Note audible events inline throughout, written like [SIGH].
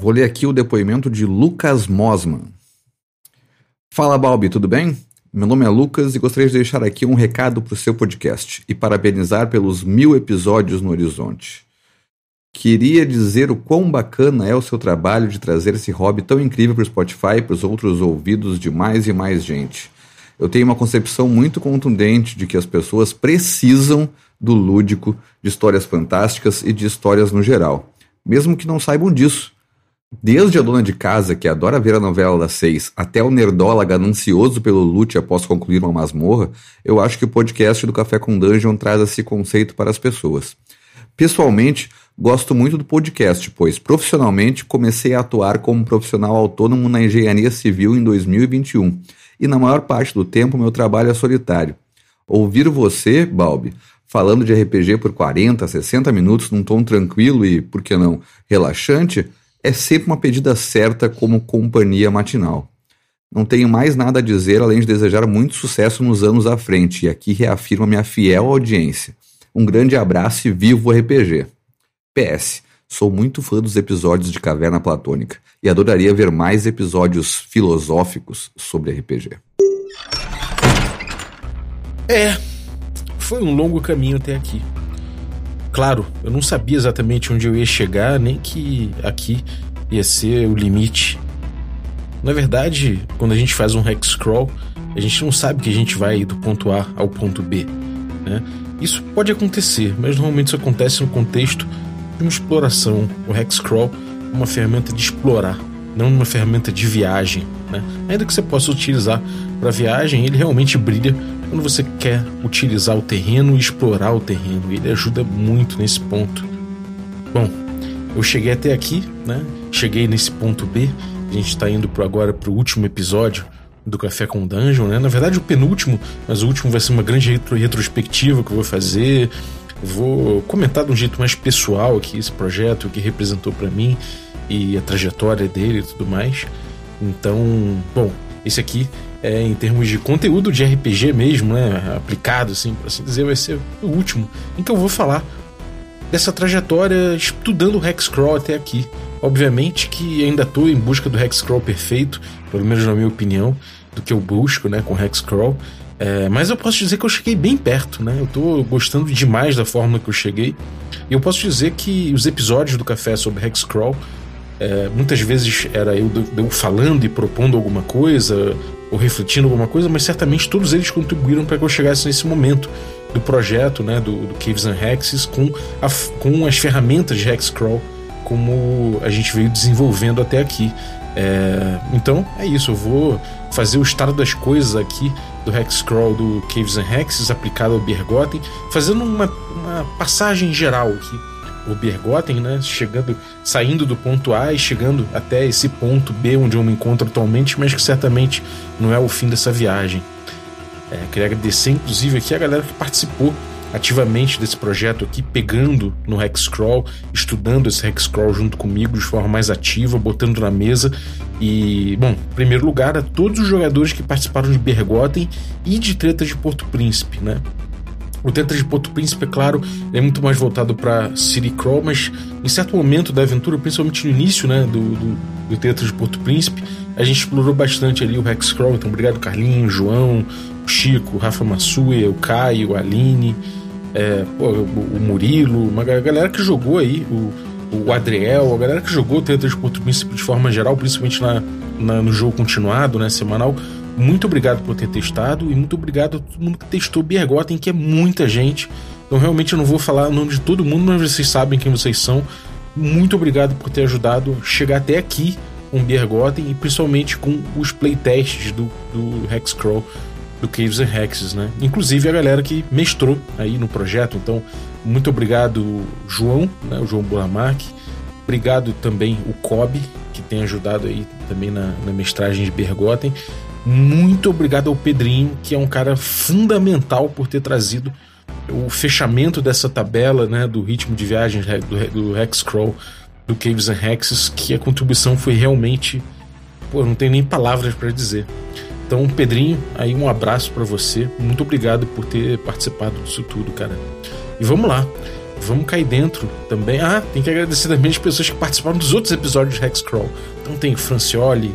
Vou ler aqui o depoimento de Lucas Mosman. Fala, Balbi, tudo bem? Meu nome é Lucas e gostaria de deixar aqui um recado para o seu podcast e parabenizar pelos mil episódios no Horizonte. Queria dizer o quão bacana é o seu trabalho de trazer esse hobby tão incrível para o Spotify e para os outros ouvidos de mais e mais gente. Eu tenho uma concepção muito contundente de que as pessoas precisam do lúdico, de histórias fantásticas e de histórias no geral, mesmo que não saibam disso. Desde a dona de casa, que adora ver a novela das seis, até o nerdola ganancioso pelo loot após concluir uma masmorra, eu acho que o podcast do Café com Dungeon traz esse conceito para as pessoas. Pessoalmente, gosto muito do podcast, pois profissionalmente comecei a atuar como profissional autônomo na engenharia civil em 2021, e na maior parte do tempo meu trabalho é solitário. Ouvir você, Balbi, falando de RPG por 40, 60 minutos num tom tranquilo e, por que não, relaxante, é sempre uma pedida certa como companhia matinal. Não tenho mais nada a dizer além de desejar muito sucesso nos anos à frente, e aqui reafirmo minha fiel audiência. Um grande abraço e vivo o RPG. PS. Sou muito fã dos episódios de Caverna Platônica e adoraria ver mais episódios filosóficos sobre RPG. É, foi um longo caminho até aqui. Claro, eu não sabia exatamente onde eu ia chegar, nem que aqui ia ser o limite. Na verdade, quando a gente faz um hex crawl, a gente não sabe que a gente vai do ponto A ao ponto B. Né? Isso pode acontecer, mas normalmente isso acontece no contexto de uma exploração. O hex crawl é uma ferramenta de explorar, não uma ferramenta de viagem. Né? Ainda que você possa utilizar para viagem, ele realmente brilha quando você quer utilizar o terreno e explorar o terreno. Ele ajuda muito nesse ponto. Bom, eu cheguei até aqui, né? Cheguei nesse ponto B. A gente está indo pro agora para o último episódio do Café com Dungeon, né? Na verdade, o penúltimo, mas o último vai ser uma grande retro retrospectiva que eu vou fazer. Vou comentar de um jeito mais pessoal aqui esse projeto, o que representou para mim e a trajetória dele e tudo mais. Então, bom, esse aqui é, em termos de conteúdo de RPG mesmo, né, aplicado, assim, por assim dizer, vai ser o último em que eu vou falar dessa trajetória estudando o Hexcrawl até aqui. Obviamente que ainda estou em busca do Hexcrawl perfeito, pelo menos na minha opinião, do que eu busco né, com Hexcrawl. É, mas eu posso dizer que eu cheguei bem perto, né? Eu estou gostando demais da forma que eu cheguei. E eu posso dizer que os episódios do Café sobre Hexcrawl é, muitas vezes era eu, eu falando e propondo alguma coisa, ou refletindo alguma coisa, mas certamente todos eles contribuíram para que eu chegasse nesse momento do projeto né, do, do Caves and Hexes com, a, com as ferramentas de Hexcrawl como a gente veio desenvolvendo até aqui. É, então é isso, eu vou fazer o estado das coisas aqui do Hexcrawl do Caves and Hexes aplicado ao Bergotten, fazendo uma, uma passagem geral aqui o Bergotten, né? Chegando, saindo do ponto A e chegando até esse ponto B onde eu me encontro atualmente, mas que certamente não é o fim dessa viagem. É, queria agradecer, inclusive, aqui a galera que participou ativamente desse projeto aqui, pegando no Hexcrawl, estudando esse Hexcrawl junto comigo de forma mais ativa, botando na mesa. E, bom, em primeiro lugar, a todos os jogadores que participaram de Bergotten e de Tretas de Porto Príncipe, né? O Tetra de Porto Príncipe, é claro, é muito mais voltado para City Crawl, mas em certo momento da aventura, principalmente no início né, do, do, do Tetra de Porto Príncipe, a gente explorou bastante ali o Hex Crawl. Então, obrigado, Carlinhos, João, o Chico, o Rafa Massuia, o Caio, Aline, é, pô, o, Murilo, uma galera que jogou aí, o, o Adriel, a galera que jogou o Tetra de Porto Príncipe de forma geral, principalmente na, na, no jogo continuado, né, semanal muito obrigado por ter testado e muito obrigado a todo mundo que testou Bergotten, que é muita gente. Então realmente eu não vou falar o nome de todo mundo, mas vocês sabem quem vocês são. Muito obrigado por ter ajudado a chegar até aqui com Bergotten e principalmente com os playtests do, do Hexcrawl do Caves and Hexes, né? Inclusive a galera que mestrou aí no projeto. Então, muito obrigado, João, né? O João Buramark. Obrigado também o Kobe, que tem ajudado aí também na, na mestragem de Bergotten. Muito obrigado ao Pedrinho, que é um cara fundamental por ter trazido o fechamento dessa tabela né, do ritmo de viagem do, do Hexcrawl, do Caves and Hexes, que a contribuição foi realmente. Pô, não tenho nem palavras para dizer. Então, Pedrinho, aí um abraço para você. Muito obrigado por ter participado disso tudo, cara. E vamos lá. vamos cair dentro também. Ah, tem que agradecer também as pessoas que participaram dos outros episódios de Hexcrawl. Então tem Francioli,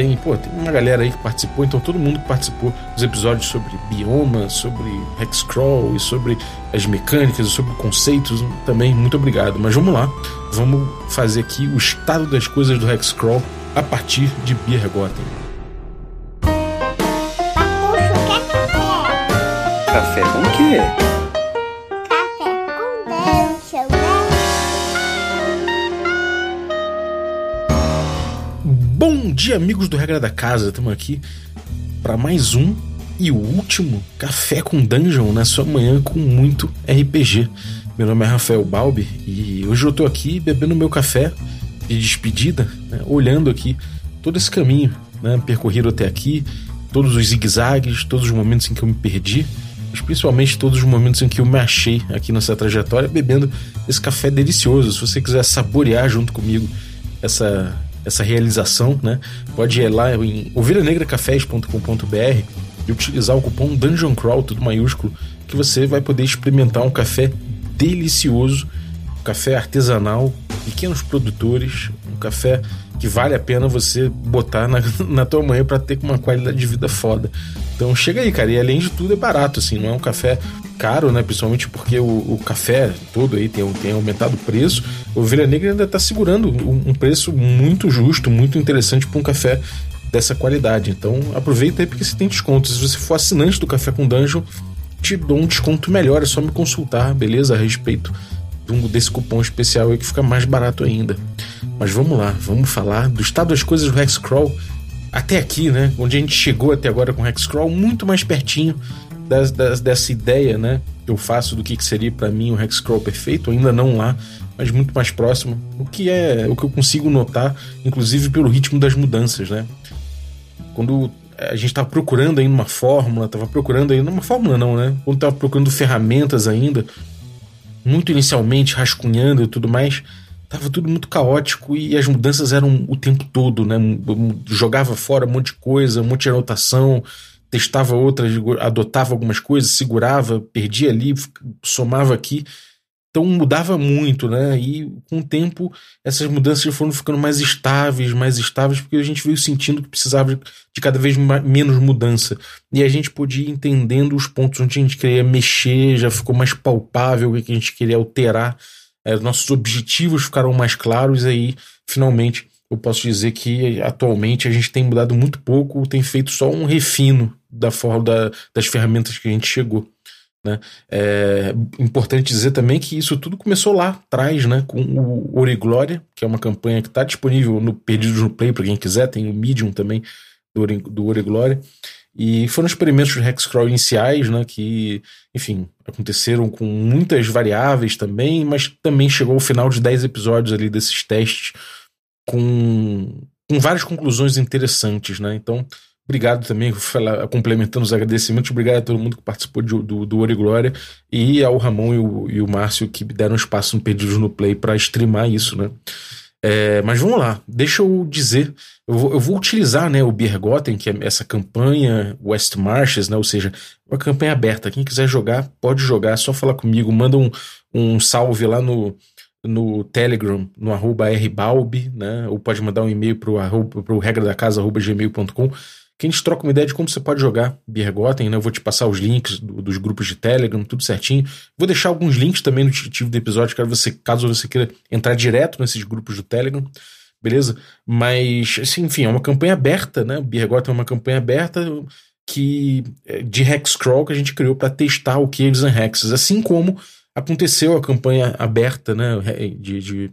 tem, pô, tem uma galera aí que participou, então todo mundo que participou dos episódios sobre bioma, sobre Hexcrawl e sobre as mecânicas, sobre conceitos, também muito obrigado. Mas vamos lá, vamos fazer aqui o estado das coisas do Hexcrawl a partir de Biergotten. Café com quê? Dia, amigos do Regra da Casa. Estamos aqui para mais um e o último Café com Dungeon na sua manhã com muito RPG. Meu nome é Rafael Balbi e hoje eu tô aqui bebendo meu café de despedida, né, olhando aqui todo esse caminho né, percorrido até aqui, todos os zigue-zagues, todos os momentos em que eu me perdi, mas principalmente todos os momentos em que eu me achei aqui nessa trajetória bebendo esse café delicioso. Se você quiser saborear junto comigo essa essa realização, né? Pode ir lá em ovelhanegracafés.com.br e utilizar o cupom Dungeon Crawl, tudo maiúsculo, que você vai poder experimentar um café delicioso, um café artesanal, pequenos produtores, um café que vale a pena você botar na, [LAUGHS] na tua manhã para ter uma qualidade de vida foda. Então chega aí, cara, e além de tudo é barato, assim, não é um café caro, né? Principalmente porque o, o café todo aí tem, tem aumentado o preço. O Ovelha Negra ainda tá segurando um, um preço muito justo, muito interessante para um café dessa qualidade. Então aproveita aí porque você tem desconto. Se você for assinante do Café com Dungeon, te dou um desconto melhor. É só me consultar, beleza? A respeito desse cupom especial aí que fica mais barato ainda. Mas vamos lá, vamos falar do estado das coisas do Hexcrawl até aqui, né? Onde a gente chegou até agora com o Hexcrawl, muito mais pertinho das, das- dessa ideia, né? Que eu faço do que, que seria para mim o Hexcrawl perfeito, ainda não lá, mas muito mais próximo. O que é o que eu consigo notar, inclusive pelo ritmo das mudanças, né? Quando a gente estava procurando ainda uma fórmula, estava procurando ainda uma fórmula não, né? Quando estava procurando ferramentas ainda, muito inicialmente rascunhando e tudo mais, tava tudo muito caótico e as mudanças eram o tempo todo, né? Jogava fora um monte de coisa, um monte de anotação, testava outras, adotava algumas coisas, segurava, perdia ali, somava aqui. Então mudava muito, né? E com o tempo essas mudanças foram ficando mais estáveis, mais estáveis, porque a gente veio sentindo que precisava de cada vez menos mudança. E a gente podia ir entendendo os pontos onde a gente queria mexer, já ficou mais palpável o que a gente queria alterar. É, nossos objetivos ficaram mais claros, e aí finalmente eu posso dizer que atualmente a gente tem mudado muito pouco, tem feito só um refino da forma da- das ferramentas que a gente chegou. Né? É importante dizer também que isso tudo começou lá atrás, né? Com o Origlória, que é uma campanha que está disponível no Perdidos no Play para quem quiser, tem o Medium também do, Ori- Origlória. E foram experimentos de Hexcrawl iniciais, né? Que, enfim, aconteceram com muitas variáveis também, mas também chegou ao final de 10 episódios ali desses testes com, com várias conclusões interessantes, né? Então, obrigado também, complementando os agradecimentos, obrigado a todo mundo que participou de- do, do Ouro e Glória e ao Ramon e o, e o Márcio que deram espaço no Perdidos no Play para streamar isso, né? É, mas vamos lá, deixa eu dizer, eu vou, eu vou utilizar né, o Biergotten, que é essa campanha West Marches, né, ou seja, uma campanha aberta. Quem quiser jogar, pode jogar, é só falar comigo, manda um, um salve lá no, no Telegram, no arroba rbalbi, né, ou pode mandar um e-mail arroba, pro regra da casa, arroba gmail.com, que a gente troca uma ideia de como você pode jogar Biergotten, né? Eu vou te passar os links do- dos grupos de Telegram, tudo certinho. Vou deixar alguns links também no descritivo do episódio, caso você, caso você queira entrar direto nesses grupos do Telegram, beleza? Mas, assim, enfim, é uma campanha aberta, né? O Biergotten é uma campanha aberta que é, de Hexcrawl que a gente criou para testar o Caves and Hexes, assim como aconteceu a campanha aberta, né, de, de,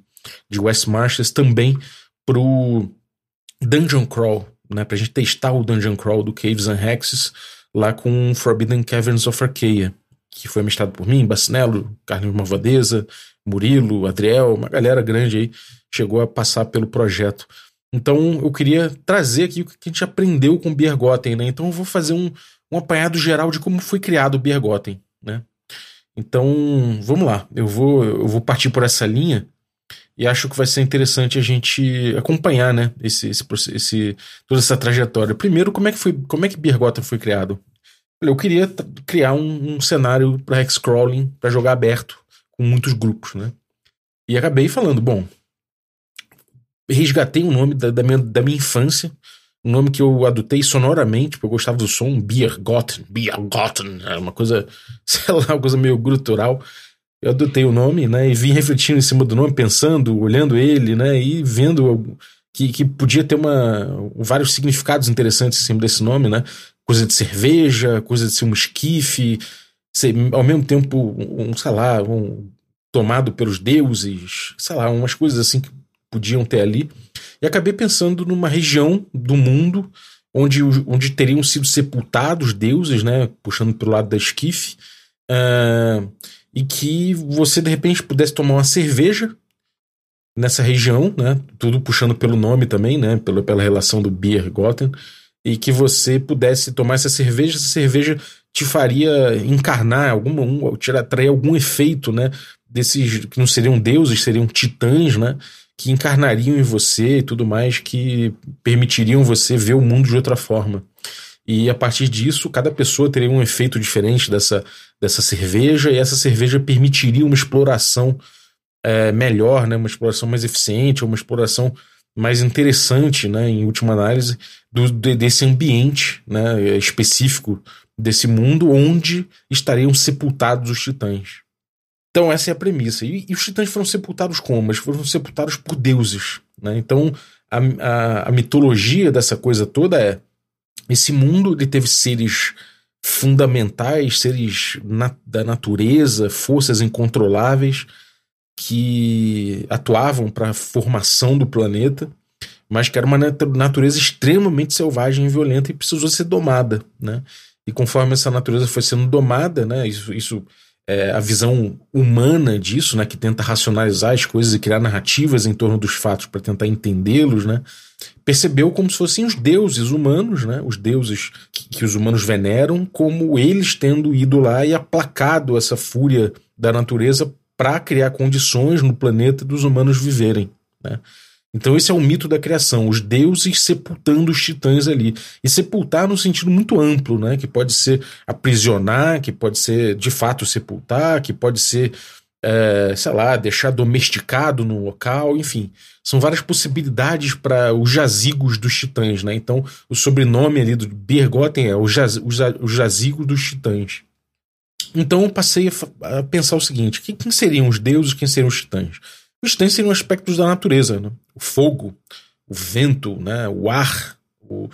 de West Marches também pro Dungeon Crawl, né, pra gente testar o Dungeon Crawl do Caves and Hexes lá com Forbidden Caverns of Arcaea, que foi mestrado por mim, Bacinello, Carlinhos Malvadeza, Murilo, Adriel, uma galera grande aí chegou a passar pelo projeto. Então eu queria trazer aqui o que a gente aprendeu com o Biergotten, né? Então eu vou fazer um, um apanhado geral de como foi criado o Biergotten, né? Então, vamos lá. Eu vou, eu vou partir por essa linha e acho que vai ser interessante a gente acompanhar, né, esse, esse, esse toda essa trajetória. Primeiro, como é que foi, como é que Biergotten foi criado? Eu queria criar um, um cenário para hexcrawling, para jogar aberto, com muitos grupos, né? E acabei falando, bom, resgatei um nome da, da, minha, da minha infância, um nome que eu adotei sonoramente, porque eu gostava do som, Biergotten, Biergotten, uma coisa, [LAUGHS] sei lá, uma coisa meio grutural. Eu adotei o nome, né, e vim refletindo em cima do nome, pensando, olhando ele, né, e vendo que, que podia ter uma, vários significados interessantes em cima desse nome, né, coisa de cerveja, coisa de ser um esquife, ser, ao mesmo tempo, um, sei lá, um, tomado pelos deuses, sei lá, umas coisas assim que podiam ter ali. E acabei pensando numa região do mundo onde, onde teriam sido sepultados deuses, né, puxando pelo lado da esquife, uh, e que você de repente pudesse tomar uma cerveja nessa região, né, tudo puxando pelo nome também, né, pela, pela relação do Beer Gotten, e que você pudesse tomar essa cerveja, essa cerveja te faria encarnar alguma, um, atrair algum efeito, né, desses que não seriam deuses, seriam titãs, né, que encarnariam em você e tudo mais, que permitiriam você ver o mundo de outra forma. E a partir disso, cada pessoa teria um efeito diferente dessa, dessa cerveja, e essa cerveja permitiria uma exploração é, melhor, né? uma exploração mais eficiente, uma exploração mais interessante, né? em última análise, do, desse ambiente né? específico desse mundo onde estariam sepultados os titãs. Então, essa é a premissa. E, e, os titãs foram sepultados como? Eles foram sepultados por deuses. Né? Então, a, a, a, mitologia dessa coisa toda é: esse mundo ele teve seres fundamentais, seres na, da natureza, forças incontroláveis que atuavam para a formação do planeta, mas que era uma natureza extremamente selvagem e violenta e precisou ser domada. Né? E conforme essa natureza foi sendo domada, né, isso, isso é, a visão humana disso, né, que tenta racionalizar as coisas e criar narrativas em torno dos fatos para tentar entendê-los, né, percebeu como se fossem os deuses humanos, né, os deuses que, que, os humanos veneram, como eles tendo ido lá e aplacado essa fúria da natureza para criar condições no planeta dos humanos viverem. Né. Então esse é o mito da criação, os deuses sepultando os titãs ali. E sepultar no sentido muito amplo, né? Que pode ser aprisionar, que pode ser de fato sepultar, que pode ser, é, sei lá, deixar domesticado no local, enfim. São várias possibilidades para os jazigos dos titãs, né? Então o sobrenome ali do Bergotten é o, jaz, o jazigo dos titãs. Então eu passei a, a pensar o seguinte: quem seriam os deuses, quem seriam os titãs? Os titãs seriam aspectos da natureza, né? o fogo, o vento, né? o ar, o,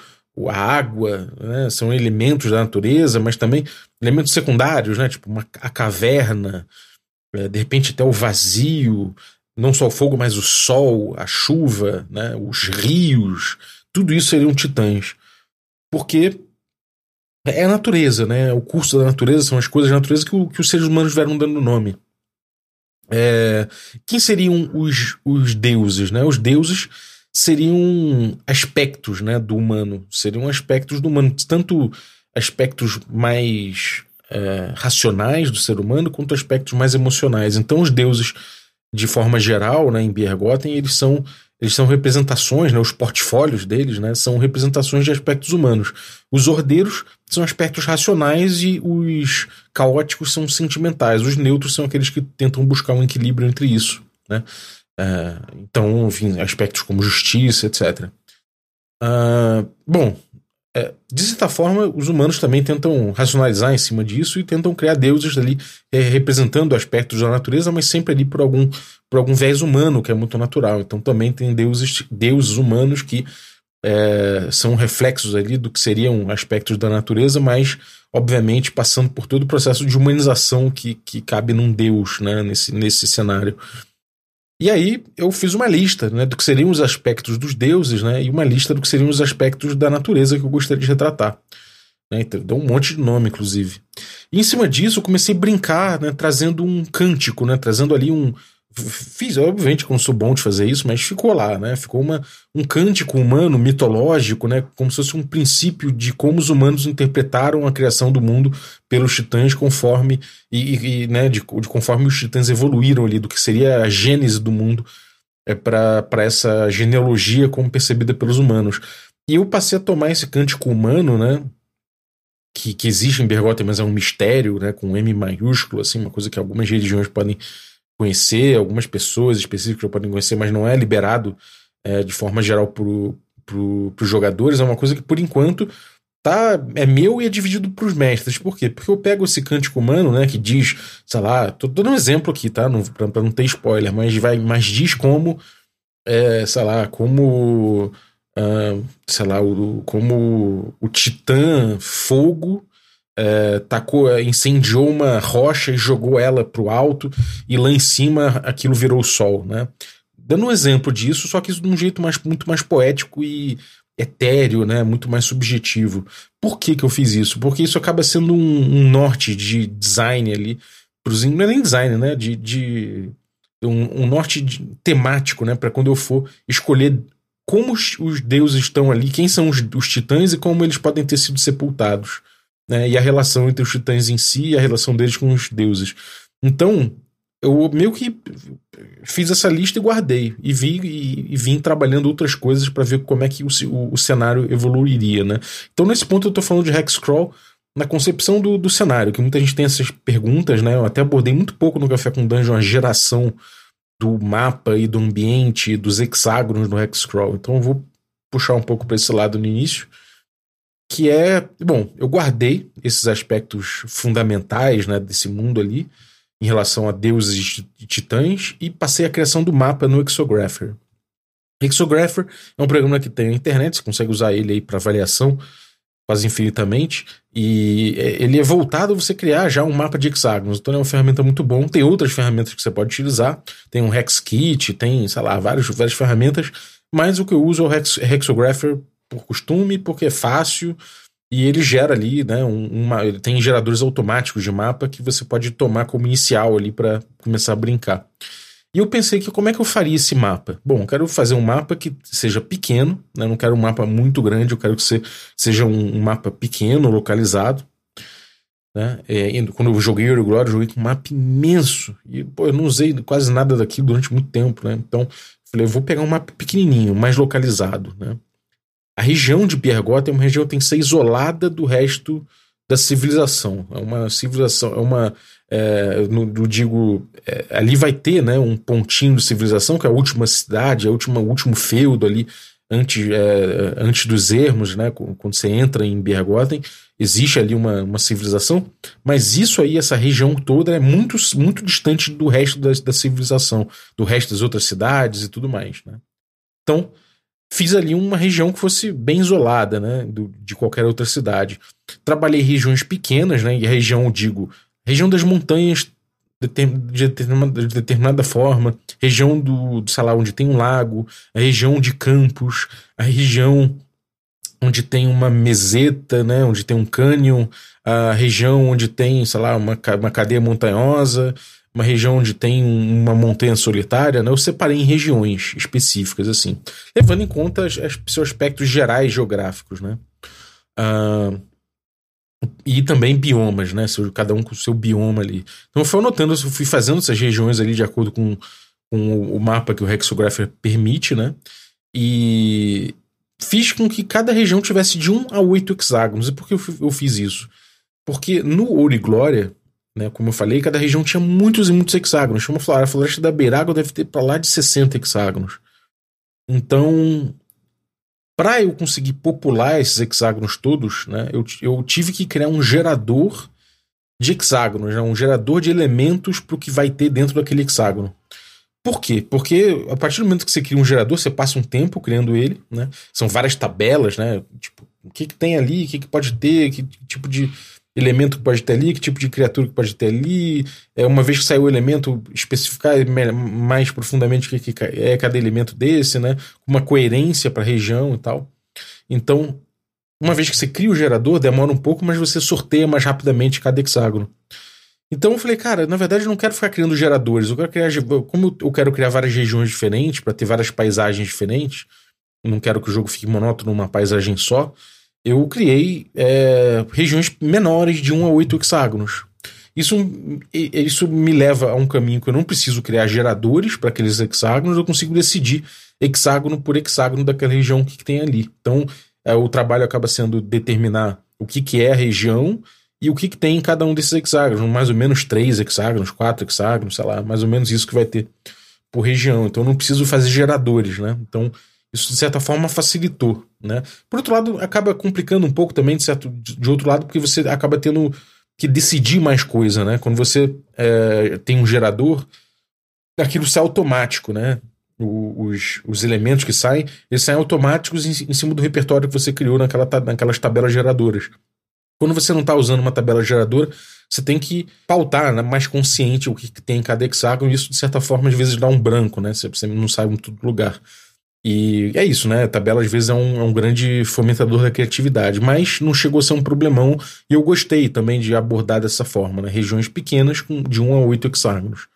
a água, né? são elementos da natureza, mas também elementos secundários, né? tipo uma, a caverna, é, de repente até o vazio, não só o fogo, mas o sol, a chuva, né? os rios, tudo isso seriam titãs. Porque é a natureza, né? O curso da natureza são as coisas da natureza que, o, que os seres humanos vieram dando nome. É, quem seriam os, os deuses? Né? Os deuses seriam aspectos né, do humano, seriam aspectos do humano, tanto aspectos mais é, racionais do ser humano quanto aspectos mais emocionais. Então, os deuses, de forma geral, né, em Biergotten, eles são eles são representações, né, os portfólios deles né, são representações de aspectos humanos. Os ordeiros são aspectos racionais e os caóticos são sentimentais. Os neutros são aqueles que tentam buscar um equilíbrio entre isso. Né? É, então, enfim, aspectos como justiça, etc. Uh, ah, bom, é, de certa forma, os humanos também tentam racionalizar em cima disso e tentam criar deuses ali é, representando aspectos da natureza, mas sempre ali por algum, por algum viés humano, que é muito natural. Então também tem deuses, deuses humanos que é, são reflexos ali do que seriam aspectos da natureza, mas obviamente passando por todo o processo de humanização que, que cabe num deus né, nesse, nesse cenário. E aí eu fiz uma lista né, do que seriam os aspectos dos deuses né, e uma lista do que seriam os aspectos da natureza que eu gostaria de retratar. Né, então, deu um monte de nome, inclusive. E em cima disso eu comecei a brincar, né, trazendo um cântico, né, trazendo ali um, Fiz, obviamente, como sou bom de fazer isso, mas ficou lá, né? Ficou uma, um cântico humano, mitológico, né? Como se fosse um princípio de como os humanos interpretaram a criação do mundo pelos titãs conforme e, e né, de, de, conforme os titãs evoluíram ali, do que seria a gênese do mundo é, para essa genealogia como percebida pelos humanos. E eu passei a tomar esse cântico humano, né? Que, que existe em Bergotten, mas é um mistério, né? Com M maiúsculo, assim, uma coisa que algumas religiões podem conhecer, algumas pessoas específicas podem conhecer, mas não é liberado é, de forma geral para os jogadores. É uma coisa que, por enquanto, tá, é meu e é dividido para os mestres. Por quê? Porque eu pego esse cântico humano, né, que diz, sei lá, tô, dando um exemplo aqui, tá? Para não ter spoiler, mas, vai, mas diz como, é, sei lá, como. Uh, sei lá, o, como o Titã Fogo é, tacou, é, incendiou uma rocha e jogou ela para o alto, e lá em cima aquilo virou o sol, né? Dando um exemplo disso, só que isso de um jeito mais, muito mais poético e etéreo, né? Muito mais subjetivo. Por que, que eu fiz isso? Porque isso acaba sendo um, um norte de design ali, pros, não é nem design, né? De, de um, um norte de, temático, né? Para quando eu for escolher como os, os, deuses estão ali, quem são os, os titãs e como eles podem ter sido sepultados né, e a relação entre os titãs em si e a relação deles com os deuses. Então, eu meio que fiz essa lista e guardei e vi e, e vim trabalhando outras coisas para ver como é que o, o, o, cenário evoluiria, né? Então nesse ponto eu estou falando de Hexcrawl na concepção do, do cenário, que muita gente tem essas perguntas, né? Eu até abordei muito pouco no Café com Dungeon a geração do mapa e do ambiente, dos hexágonos no Hexcrawl. Então eu vou puxar um pouco para esse lado no início que é, bom, eu guardei esses aspectos fundamentais, né, desse mundo ali, em relação a deuses e titãs, e passei a criação do mapa no Exographer. Exographer é um programa que tem na internet, você consegue usar ele aí para avaliação quase infinitamente, e é, ele é voltado a você criar já um mapa de hexágonos, então é uma ferramenta muito bom. Tem outras ferramentas que você pode utilizar, tem um Hexkit, tem, sei lá, várias, várias ferramentas, mas o que eu uso é o Hex, Hexographer por costume, porque é fácil e ele gera ali, né, uma, ele tem geradores automáticos de mapa que você pode tomar como inicial ali para começar a brincar. E eu pensei que como é que eu faria esse mapa? Bom, eu quero fazer um mapa que seja pequeno, né? não quero um mapa muito grande, eu quero que seja um, um mapa pequeno, localizado. Né? É, quando eu joguei Euro Glory, eu joguei com um mapa imenso. E pô, eu não usei quase nada daquilo durante muito tempo. Né? Então, falei, eu vou pegar um mapa pequenininho, mais localizado. Né? A região de Piergot é uma região que tem que ser isolada do resto da civilização. É uma civilização, é uma. É, no, digo, é, ali vai ter né, um pontinho de civilização, que é a última cidade, última, o último feudo ali, antes, é, antes dos ermos, né, quando você entra em Bergotten, existe ali uma, uma civilização, mas isso aí, essa região toda, é muito, muito distante do resto da, da civilização, do resto das outras cidades e tudo mais. Né? Então, fiz ali uma região que fosse bem isolada, né, do, de qualquer outra cidade. Trabalhei regiões pequenas, né, e a região, digo, região das montanhas de determinada, de determinada forma, região do, sei lá, onde tem um lago, a região de campos, a região onde tem uma meseta, né, onde tem um cânion, a região onde tem, sei lá, uma, uma cadeia montanhosa, uma região onde tem uma montanha solitária, né, eu separei em regiões específicas, assim, levando em conta os seus aspectos gerais geográficos, né? Uh, e também biomas, né? Cada um com o seu bioma ali. Então eu fui anotando, eu fui fazendo essas regiões ali de acordo com, com o mapa que o Hexographer permite, né? E fiz com que cada região tivesse de 1 a 8 hexágonos. E por que eu, eu fiz isso? Porque no Ouro e Glória, né? Como eu falei, cada região tinha muitos e muitos hexágonos. Uma floresta, a floresta da Beiraga deve ter para lá de 60 hexágonos. Então, para eu conseguir popular esses hexágonos todos, né, eu, eu tive que criar um gerador de hexágonos, né, um gerador de elementos para o que vai ter dentro daquele hexágono. Por quê? Porque a partir do momento que você cria um gerador, você passa um tempo criando ele, né? São várias tabelas, né? Tipo, o que, que tem ali, o que, que pode ter, que tipo de elemento que pode ter ali, que tipo de criatura que pode ter ali. É, uma vez que saiu o elemento, especificar mais profundamente o que, que é cada elemento desse, né? Uma coerência para a região e tal. Então, uma vez que você cria o gerador, demora um pouco, mas você sorteia mais rapidamente cada hexágono. Então eu falei, cara, na verdade eu não quero ficar criando geradores, eu quero criar, como eu quero criar várias regiões diferentes para ter várias paisagens diferentes, não quero que o jogo fique monótono numa paisagem só eu criei é, regiões menores de 1 a 8 hexágonos. Isso, isso me leva a um caminho que eu não preciso criar geradores para aqueles hexágonos, eu consigo decidir hexágono por hexágono daquela região que, que tem ali. Então, é, o trabalho acaba sendo determinar o que, que é a região e o que, que tem em cada um desses hexágonos, mais ou menos três hexágonos, quatro hexágonos, sei lá, mais ou menos isso que vai ter por região. Então eu não preciso fazer geradores, né? Então isso de certa forma facilitou, né? Por outro lado, acaba complicando um pouco também de certo de outro lado, porque você acaba tendo que decidir mais coisa, né? Quando você é, tem um gerador, aquilo sai automático, né? O, os, os elementos que saem, eles saem automáticos em, em, cima do repertório que você criou naquela, naquelas tabelas geradoras. Quando você não está usando uma tabela geradora, você tem que pautar né, mais consciente o que, tem em cada hexágono, e isso, de certa forma, às vezes dá um branco, né? Você, você não sabe em todo lugar. E é isso, né? A tabela às vezes é um, é um, grande fomentador da criatividade, mas não chegou a ser um problemão e eu gostei também de abordar dessa forma, né? Regiões pequenas com de 1 a 8 hexágonos.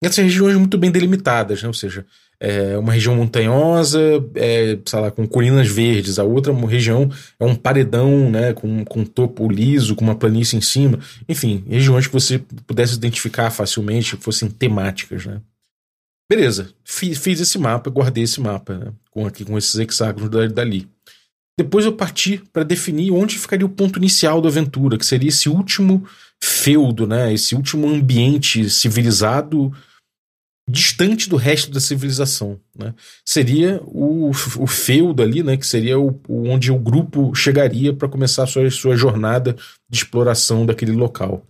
Essas regiões muito bem delimitadas, né? Ou seja, é uma região montanhosa, é, sei lá, com colinas verdes, a outra região é um paredão, né? Com, com topo liso, com uma planície em cima. Enfim, regiões que você pudesse identificar facilmente, fossem temáticas, né? Beleza, fiz, fiz esse mapa, guardei esse mapa, né, com, aqui, com esses hexágonos dali. Depois eu parti para definir onde ficaria o ponto inicial da aventura, que seria esse último feudo, né, esse último ambiente civilizado distante do resto da civilização. Né? Seria o, o feudo ali, né, que seria o, o onde o grupo chegaria para começar a sua, sua jornada de exploração daquele local.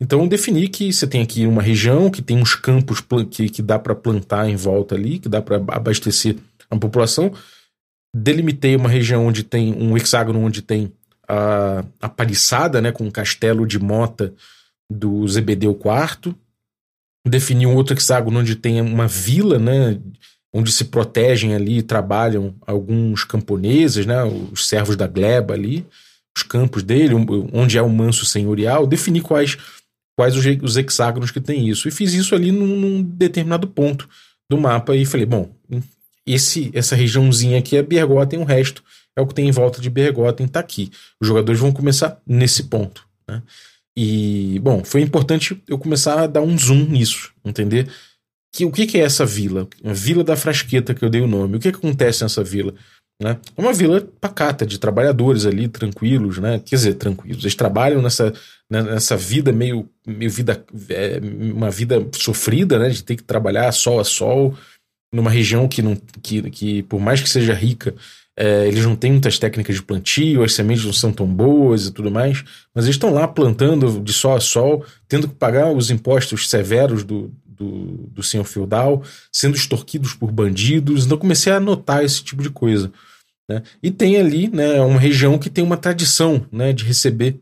Então defini que você tem aqui uma região que tem uns campos que, que dá para plantar em volta ali, que dá para abastecer a população. Delimitei uma região onde tem um hexágono onde tem a, a paliçada, né, com um castelo de mota do Zebedeu IV. Defini um outro hexágono onde tem uma vila, né, onde se protegem ali e trabalham alguns camponeses, né, os servos da gleba ali, os campos dele, onde é o manso senhorial. Defini quais quais os, os hexágonos que tem isso. E fiz isso ali num, num, determinado ponto do mapa e falei, bom, esse essa regiãozinha aqui é Bergotten, o resto é o que tem em volta de Bergotten, tá aqui. Os jogadores vão começar nesse ponto, né? E, bom, foi importante eu começar a dar um zoom nisso, entender? Que, o que, que é essa vila? A Vila da Frasqueta, que eu dei o nome. O que, que acontece nessa vila? Né? É uma vila pacata, de trabalhadores ali, tranquilos, né? Quer dizer, tranquilos. Eles trabalham nessa, nessa vida meio, meio vida, é, uma vida sofrida, né? De ter que trabalhar sol a sol, numa região que, não, que, que por mais que seja rica, é, eles não têm muitas técnicas de plantio, as sementes não são tão boas e tudo mais, mas eles estão lá plantando de sol a sol, tendo que pagar os impostos severos do, do, do senhor feudal, sendo extorquidos por bandidos. Então comecei a notar esse tipo de coisa. Né? E tem ali né, uma região que tem uma tradição né, de receber,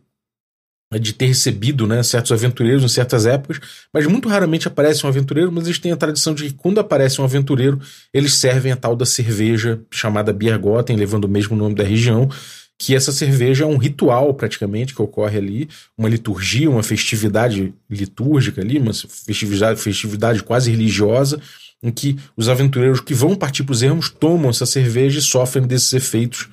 de ter recebido né, certos aventureiros em certas épocas, mas muito raramente aparece um aventureiro, mas eles têm a tradição de que quando aparece um aventureiro, eles servem a tal da cerveja chamada Biergotten, levando o mesmo nome da região, que essa cerveja é um ritual praticamente que ocorre ali, uma liturgia, uma festividade litúrgica ali, uma festividade, festividade quase religiosa, em que os aventureiros que vão partir para os ermos tomam essa cerveja e sofrem desses efeitos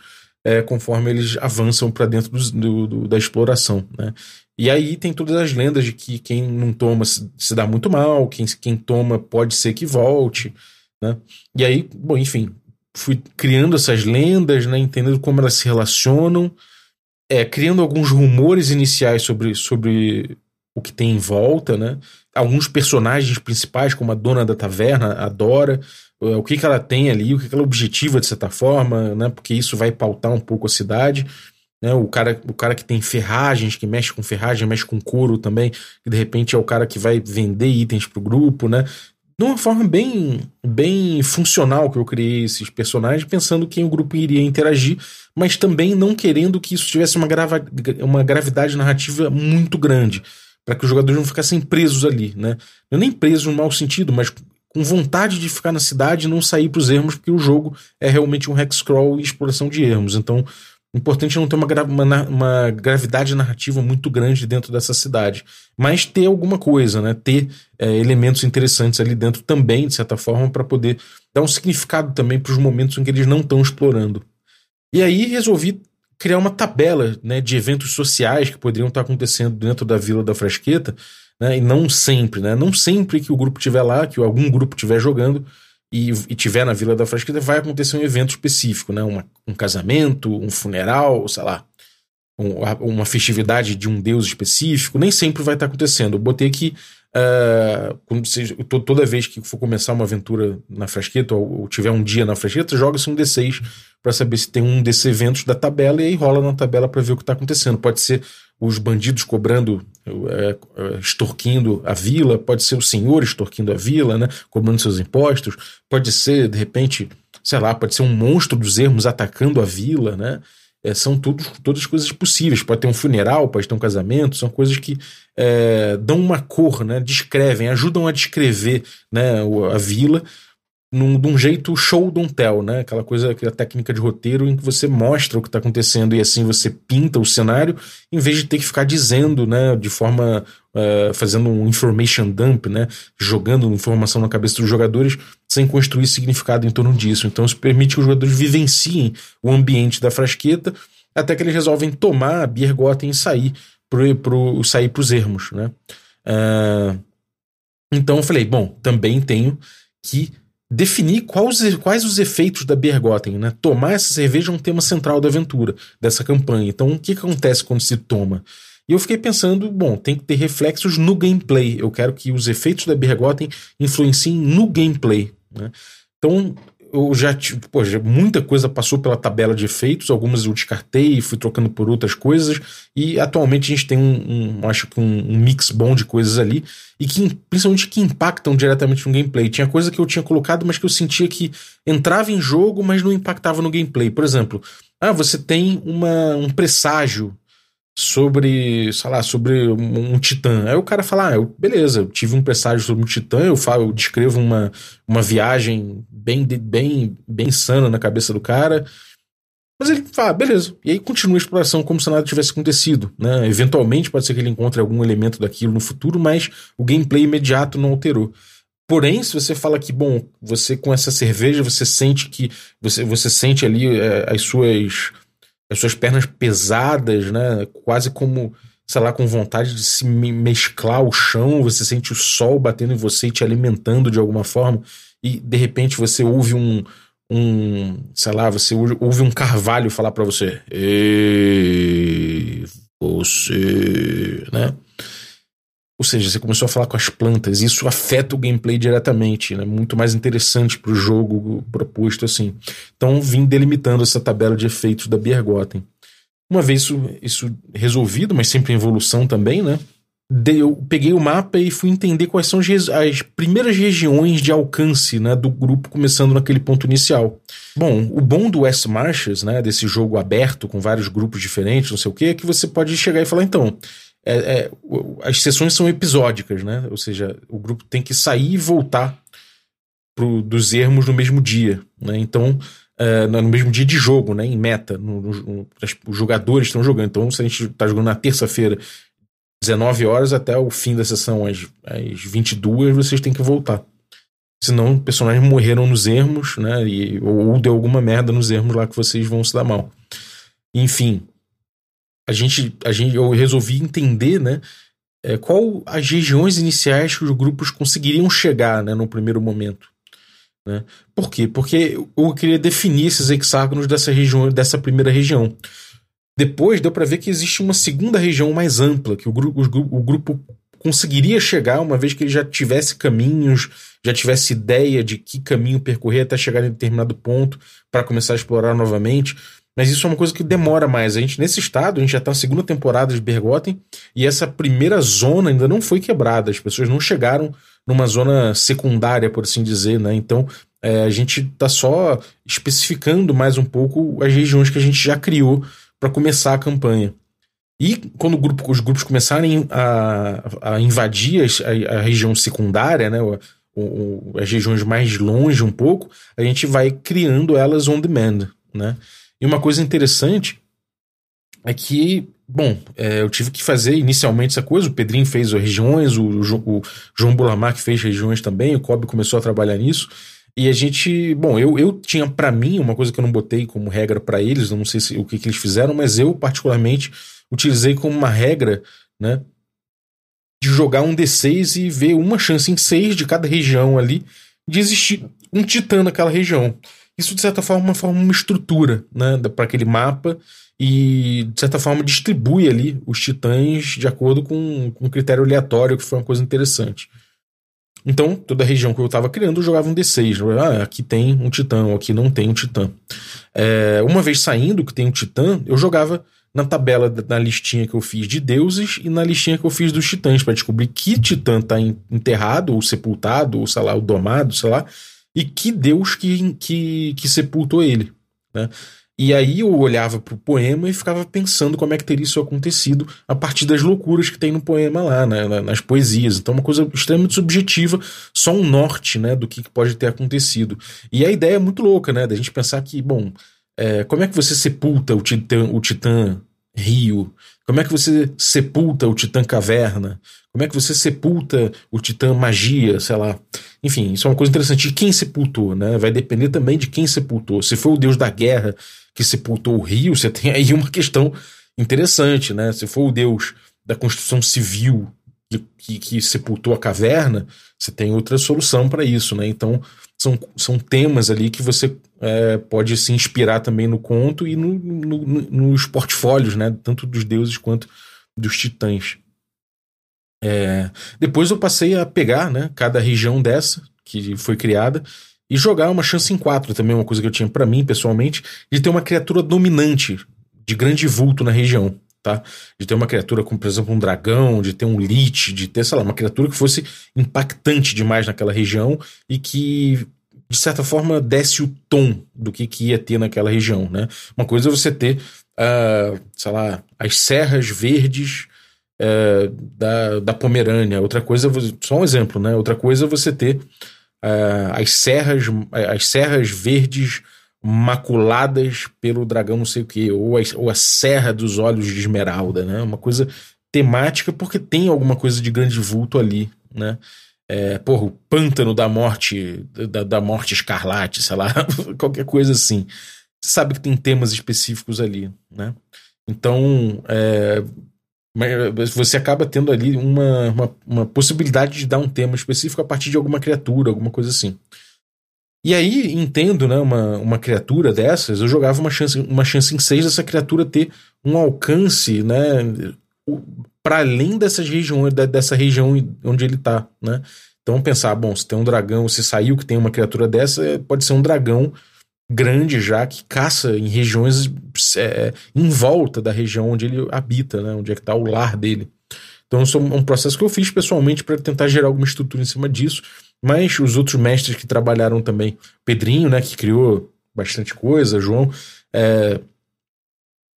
é, conforme eles avançam para dentro do, do, do, da exploração. Né? E aí tem todas as lendas de que quem não toma se, se dá muito mal, quem, quem toma pode ser que volte. Né? E aí, bom, enfim, fui criando essas lendas, né, entendendo como elas se relacionam, é, criando alguns rumores iniciais sobre, sobre o que tem em volta, né? Alguns personagens principais, como a dona da taverna, a Dora, o que, que ela tem ali, o que, que ela objetiva de certa forma, né? Porque isso vai pautar um pouco a cidade. Né? O, cara, o cara que tem ferragens, que mexe com ferragem, mexe com couro também, que de repente é o cara que vai vender itens pro grupo, né? de uma forma bem, bem funcional que eu criei esses personagens, pensando que o grupo iria interagir, mas também não querendo que isso tivesse uma, grava, uma gravidade narrativa muito grande, para que os jogadores não ficassem presos ali, né? Não nem presos no mau sentido, mas com vontade de ficar na cidade e não sair para os ermos, porque o jogo é realmente um hexcrawl e exploração de ermos. Então, importante não ter uma, gra uma, uma, gravidade narrativa muito grande dentro dessa cidade, mas ter alguma coisa, né? ter é, elementos interessantes ali dentro também, de certa forma, para poder dar um significado também para os momentos em que eles não estão explorando. E aí resolvi criar uma tabela né, de eventos sociais que poderiam estar acontecendo dentro da Vila da Frasqueta, né, e não sempre, né? Não sempre que o grupo estiver lá, que algum grupo estiver jogando, e, e tiver na Vila da Frasqueta, vai acontecer um evento específico, né? Uma, um casamento, um funeral, sei lá. uma festividade de um deus específico, nem sempre vai estar acontecendo. Eu botei aqui Uh, toda vez que for começar uma aventura na frasqueta, ou, tiver um dia na frasqueta, joga-se um D6 para saber se tem um desses eventos da tabela e aí rola na tabela para ver o que está acontecendo. Pode ser os bandidos cobrando, extorquindo a vila, pode ser o senhor extorquindo a vila, né, cobrando seus impostos, pode ser, de repente, sei lá, pode ser um monstro dos ermos atacando a vila, né? É, são tudo, todas coisas possíveis. Pode ter um funeral, pode ter um casamento, são coisas que é, dão uma cor, né? descrevem, ajudam a descrever né, a vila num, de um jeito show don't tell, né? Aquela coisa, aquela técnica de roteiro em que você mostra o que está acontecendo e assim você pinta o cenário, em vez de ter que ficar dizendo, né? De forma. Uh, fazendo um information dump, né? Jogando informação na cabeça dos jogadores sem construir significado em torno disso. Então isso permite que os jogadores vivenciem o ambiente da frasqueta até que eles resolvem tomar a Biergoten e sair pro, pro, sair pros ermos, né? Uh, então eu falei, bom, também tenho que definir quais, quais os efeitos da Bergotten, né? Tomar essa cerveja é um tema central da aventura, dessa campanha. Então, o que, acontece quando se toma? E eu fiquei pensando, bom, tem que ter reflexos no gameplay. Eu quero que os efeitos da Bergotten influenciem no gameplay. Né? Então, eu já, já, muita coisa passou pela tabela de efeitos, algumas eu descartei e fui trocando por outras coisas, e atualmente a gente tem um, um acho que um, um, mix bom de coisas ali, e que principalmente que impactam diretamente no gameplay. Tinha coisa que eu tinha colocado, mas que eu sentia que entrava em jogo, mas não impactava no gameplay. Por exemplo, ah, você tem uma, um presságio sobre, sei lá, sobre um, um titã. Aí o cara fala, ah, eu, beleza, eu tive um presságio sobre um titã, eu falo, eu descrevo uma, uma viagem bem, bem, bem insana na cabeça do cara. Mas ele fala, beleza. E aí continua a exploração como se nada tivesse acontecido. Né? Eventualmente pode ser que ele encontre algum elemento daquilo no futuro, mas o gameplay imediato não alterou. Porém, se você fala que, bom, você com essa cerveja, você sente que. Você, você sente ali é, as suas as suas pernas pesadas, né? Quase como, sei lá, com vontade de se mesclar o chão, você sente o sol batendo em você e te alimentando de alguma forma, e de repente você ouve um, um sei lá, você ouve um carvalho falar para você, Ei, você, né? Ou seja, você começou a falar com as plantas, isso afeta o gameplay diretamente, né? Muito mais interessante para o jogo proposto assim. Então, vim delimitando essa tabela de efeitos da Bergotten. Uma vez isso, isso resolvido, mas sempre em evolução também, né? Eu peguei o mapa e fui entender quais são as primeiras regiões de alcance né, do grupo, começando naquele ponto inicial. Bom, o bom do West Marches, né, desse jogo aberto com vários grupos diferentes, não sei o que, é que você pode chegar e falar, então, é, é, as sessões são episódicas, né? Ou seja, o grupo tem que sair e voltar pro, dos ermos no mesmo dia, né? Então, é, no mesmo dia de jogo, né? Em meta, no, no, os jogadores estão jogando. Então, se a gente está jogando na terça-feira, 19 horas até o fim da sessão, às, às 22, vocês têm que voltar. Senão, personagens morreram nos ermos, né? E, ou, ou deu alguma merda nos ermos lá que vocês vão se dar mal. Enfim, a gente, a gente, eu resolvi entender, né, é, qual as regiões iniciais que os grupos conseguiriam chegar, né, no primeiro momento. Né? Por quê? Porque eu queria definir esses hexágonos dessa região, dessa primeira região. Depois deu para ver que existe uma segunda região mais ampla, que o, gru o, o grupo conseguiria chegar uma vez que ele já tivesse caminhos, já tivesse ideia de que caminho percorrer até chegar em determinado ponto para começar a explorar novamente. Mas isso é uma coisa que demora mais. A gente, nesse estado, a gente já está na segunda temporada de Bergotten e essa primeira zona ainda não foi quebrada. As pessoas não chegaram numa zona secundária, por assim dizer, né? Então é, a gente está só especificando mais um pouco as regiões que a gente já criou para começar a campanha. E quando grupo, os grupos começarem a, a invadir a, a, região secundária, né? O, o, as regiões mais longe um pouco, a gente vai criando elas on demand, né? E uma coisa interessante é que, bom, é, eu tive que fazer inicialmente essa coisa. O Pedrinho fez regiões, o, o, o João Bulamar que fez regiões também, o Kobe começou a trabalhar nisso. E a gente, bom, eu, eu tinha para mim uma coisa que eu não botei como regra para eles, não sei se, o que, que eles fizeram, mas eu particularmente utilizei como uma regra, né, de jogar um D6 e ver uma chance em seis de cada região ali de existir um titã naquela região. Isso de certa forma forma uma estrutura né, para aquele mapa e de certa forma distribui ali os titãs de acordo com, com um critério aleatório, que foi uma coisa interessante. Então, toda a região que eu estava criando, eu jogava um D6. Ah, aqui tem um titã, aqui não tem um titã. É, uma vez saindo que tem um titã, eu jogava na tabela, na listinha que eu fiz de deuses e na listinha que eu fiz dos titãs, para descobrir que titã está enterrado, ou sepultado, ou sei lá, ou domado, sei lá, e que deus que, que, que sepultou ele. Né? E aí eu olhava para o poema e ficava pensando como é que teria isso acontecido a partir das loucuras que tem no poema lá, né, nas poesias. Então, uma coisa extremamente subjetiva, só um norte né, do que pode ter acontecido. E a ideia é muito louca, né? Da gente pensar que, bom, é, como é que você sepulta o titã, o titã rio? Como é que você sepulta o titã caverna? Como é que você sepulta o titã magia, sei lá? Enfim, isso é uma coisa interessante. De quem sepultou, né? Vai depender também de quem sepultou. Se for o deus da guerra que sepultou o rio, você [LAUGHS] tem aí uma questão interessante, né? Se for o deus da construção civil que, que, que sepultou a caverna, você tem outra solução para isso, né? Então, são, são temas ali que você é, pode se inspirar também no conto e no, no, no, nos portfólios, né? Tanto dos deuses quanto dos titãs. É, depois eu passei a pegar né, cada região dessa que foi criada e jogar uma chance em quatro também, uma coisa que eu tinha para mim pessoalmente, de ter uma criatura dominante de grande vulto na região. Tá? De ter uma criatura como, por exemplo, um dragão, de ter um lich, de ter, sei lá, uma criatura que fosse impactante demais naquela região e que, de certa forma, desse o tom do que, que ia ter naquela região, né? Uma coisa é você ter, uh, sei lá, as serras verdes uh, da, da Pomerânia, outra coisa, só um exemplo, né? Outra coisa é você ter uh, as serras as serras verdes maculadas pelo dragão não sei o que, ou a, ou a Serra dos Olhos de Esmeralda, né? Uma coisa temática porque tem alguma coisa de grande vulto ali, né? É, porra, o pântano da morte, da, da morte escarlate, sei lá, [LAUGHS] qualquer coisa assim. Você sabe que tem temas específicos ali, né? Então, é, você acaba tendo ali uma, uma, uma, possibilidade de dar um tema específico a partir de alguma criatura, alguma coisa assim. E aí, entendo, né, uma, uma criatura dessas, eu jogava uma chance, uma chance em seis dessa criatura ter um alcance, né, para além dessas regiões, dessa região onde ele tá, né. Então pensar, bom, se tem um dragão, se saiu que tem uma criatura dessa, pode ser um dragão grande já que caça em regiões é, em volta da região onde ele habita, né, onde é que está o lar dele. Então isso é um processo que eu fiz pessoalmente para tentar gerar alguma estrutura em cima disso, mas os outros mestres que trabalharam também, Pedrinho, né, que criou bastante coisa, João, é,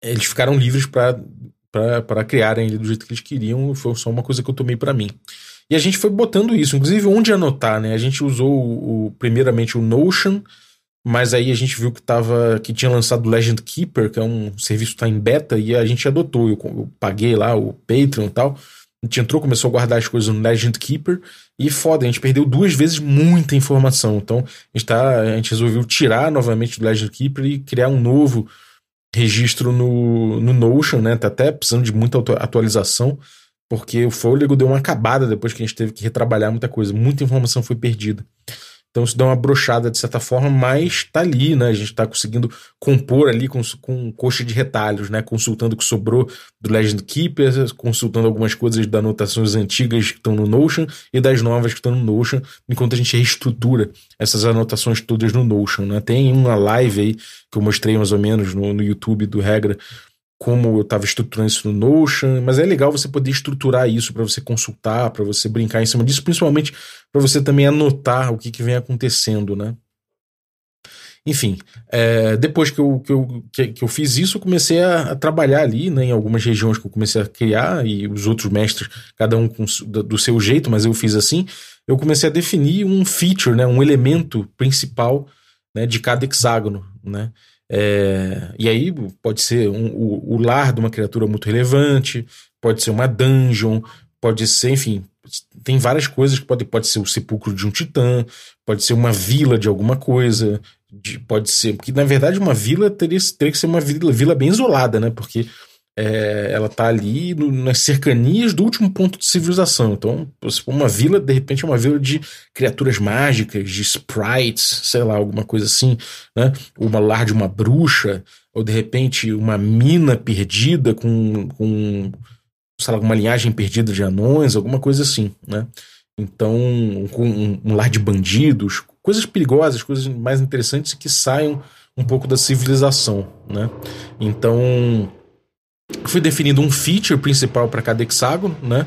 eles ficaram livres para criarem ele do jeito que eles queriam, foi só uma coisa que eu tomei para mim. E a gente foi botando isso, inclusive onde anotar, né? A gente usou o, o primeiramente o Notion, mas aí a gente viu que tava que tinha lançado o Legend Keeper, que é um serviço que tá em beta, e a gente adotou. Eu, eu paguei lá o Patreon e tal. A gente entrou, começou a guardar as coisas no Legend Keeper e foda, a gente perdeu duas vezes muita informação. Então a gente, tá, a gente resolveu tirar novamente do Legend Keeper e criar um novo registro no, no Notion, né? Tá até precisando de muita atualização, porque o fôlego deu uma acabada depois que a gente teve que retrabalhar muita coisa. Muita informação foi perdida. Então isso dá uma brochada de certa forma, mas tá ali, né? A gente tá conseguindo compor ali com, com coxa de retalhos, né? Consultando o que sobrou do Legend Keeper, consultando algumas coisas das anotações antigas que estão no Notion e das novas que estão no Notion, enquanto a gente reestrutura essas anotações todas no Notion, né? Tem uma live aí que eu mostrei mais ou menos no, no YouTube do Regra como eu estava estruturando isso no Notion, mas é legal você poder estruturar isso para você consultar, para você brincar em cima disso, principalmente para você também anotar o que, que vem acontecendo, né? Enfim, é, depois que eu, que, eu, que, que, eu fiz isso, eu comecei a, a, trabalhar ali, né, em algumas regiões que eu comecei a criar, e os outros mestres, cada um com, do, seu jeito, mas eu fiz assim, eu comecei a definir um feature, né, um elemento principal né, de cada hexágono, né? É, e aí pode ser um, o, o, lar de uma criatura muito relevante, pode ser uma dungeon, pode ser, enfim, tem várias coisas que pode, pode ser o sepulcro de um titã, pode ser uma vila de alguma coisa, de, pode ser. Porque na verdade uma vila teria, teria que ser uma vila, vila bem isolada, né? Porque é, ela tá ali no, nas cercanias do último ponto de civilização. Então, uma vila, de repente é uma vila de criaturas mágicas, de sprites, sei lá, alguma coisa assim, né? Uma lar de uma bruxa, ou de repente uma mina perdida com, com sei lá, uma linhagem perdida de anões, alguma coisa assim, né? Então, com um, um lar de bandidos, coisas perigosas, coisas mais interessantes que saiam um pouco da civilização, né? Então, foi definido um feature principal para cada hexágono, né?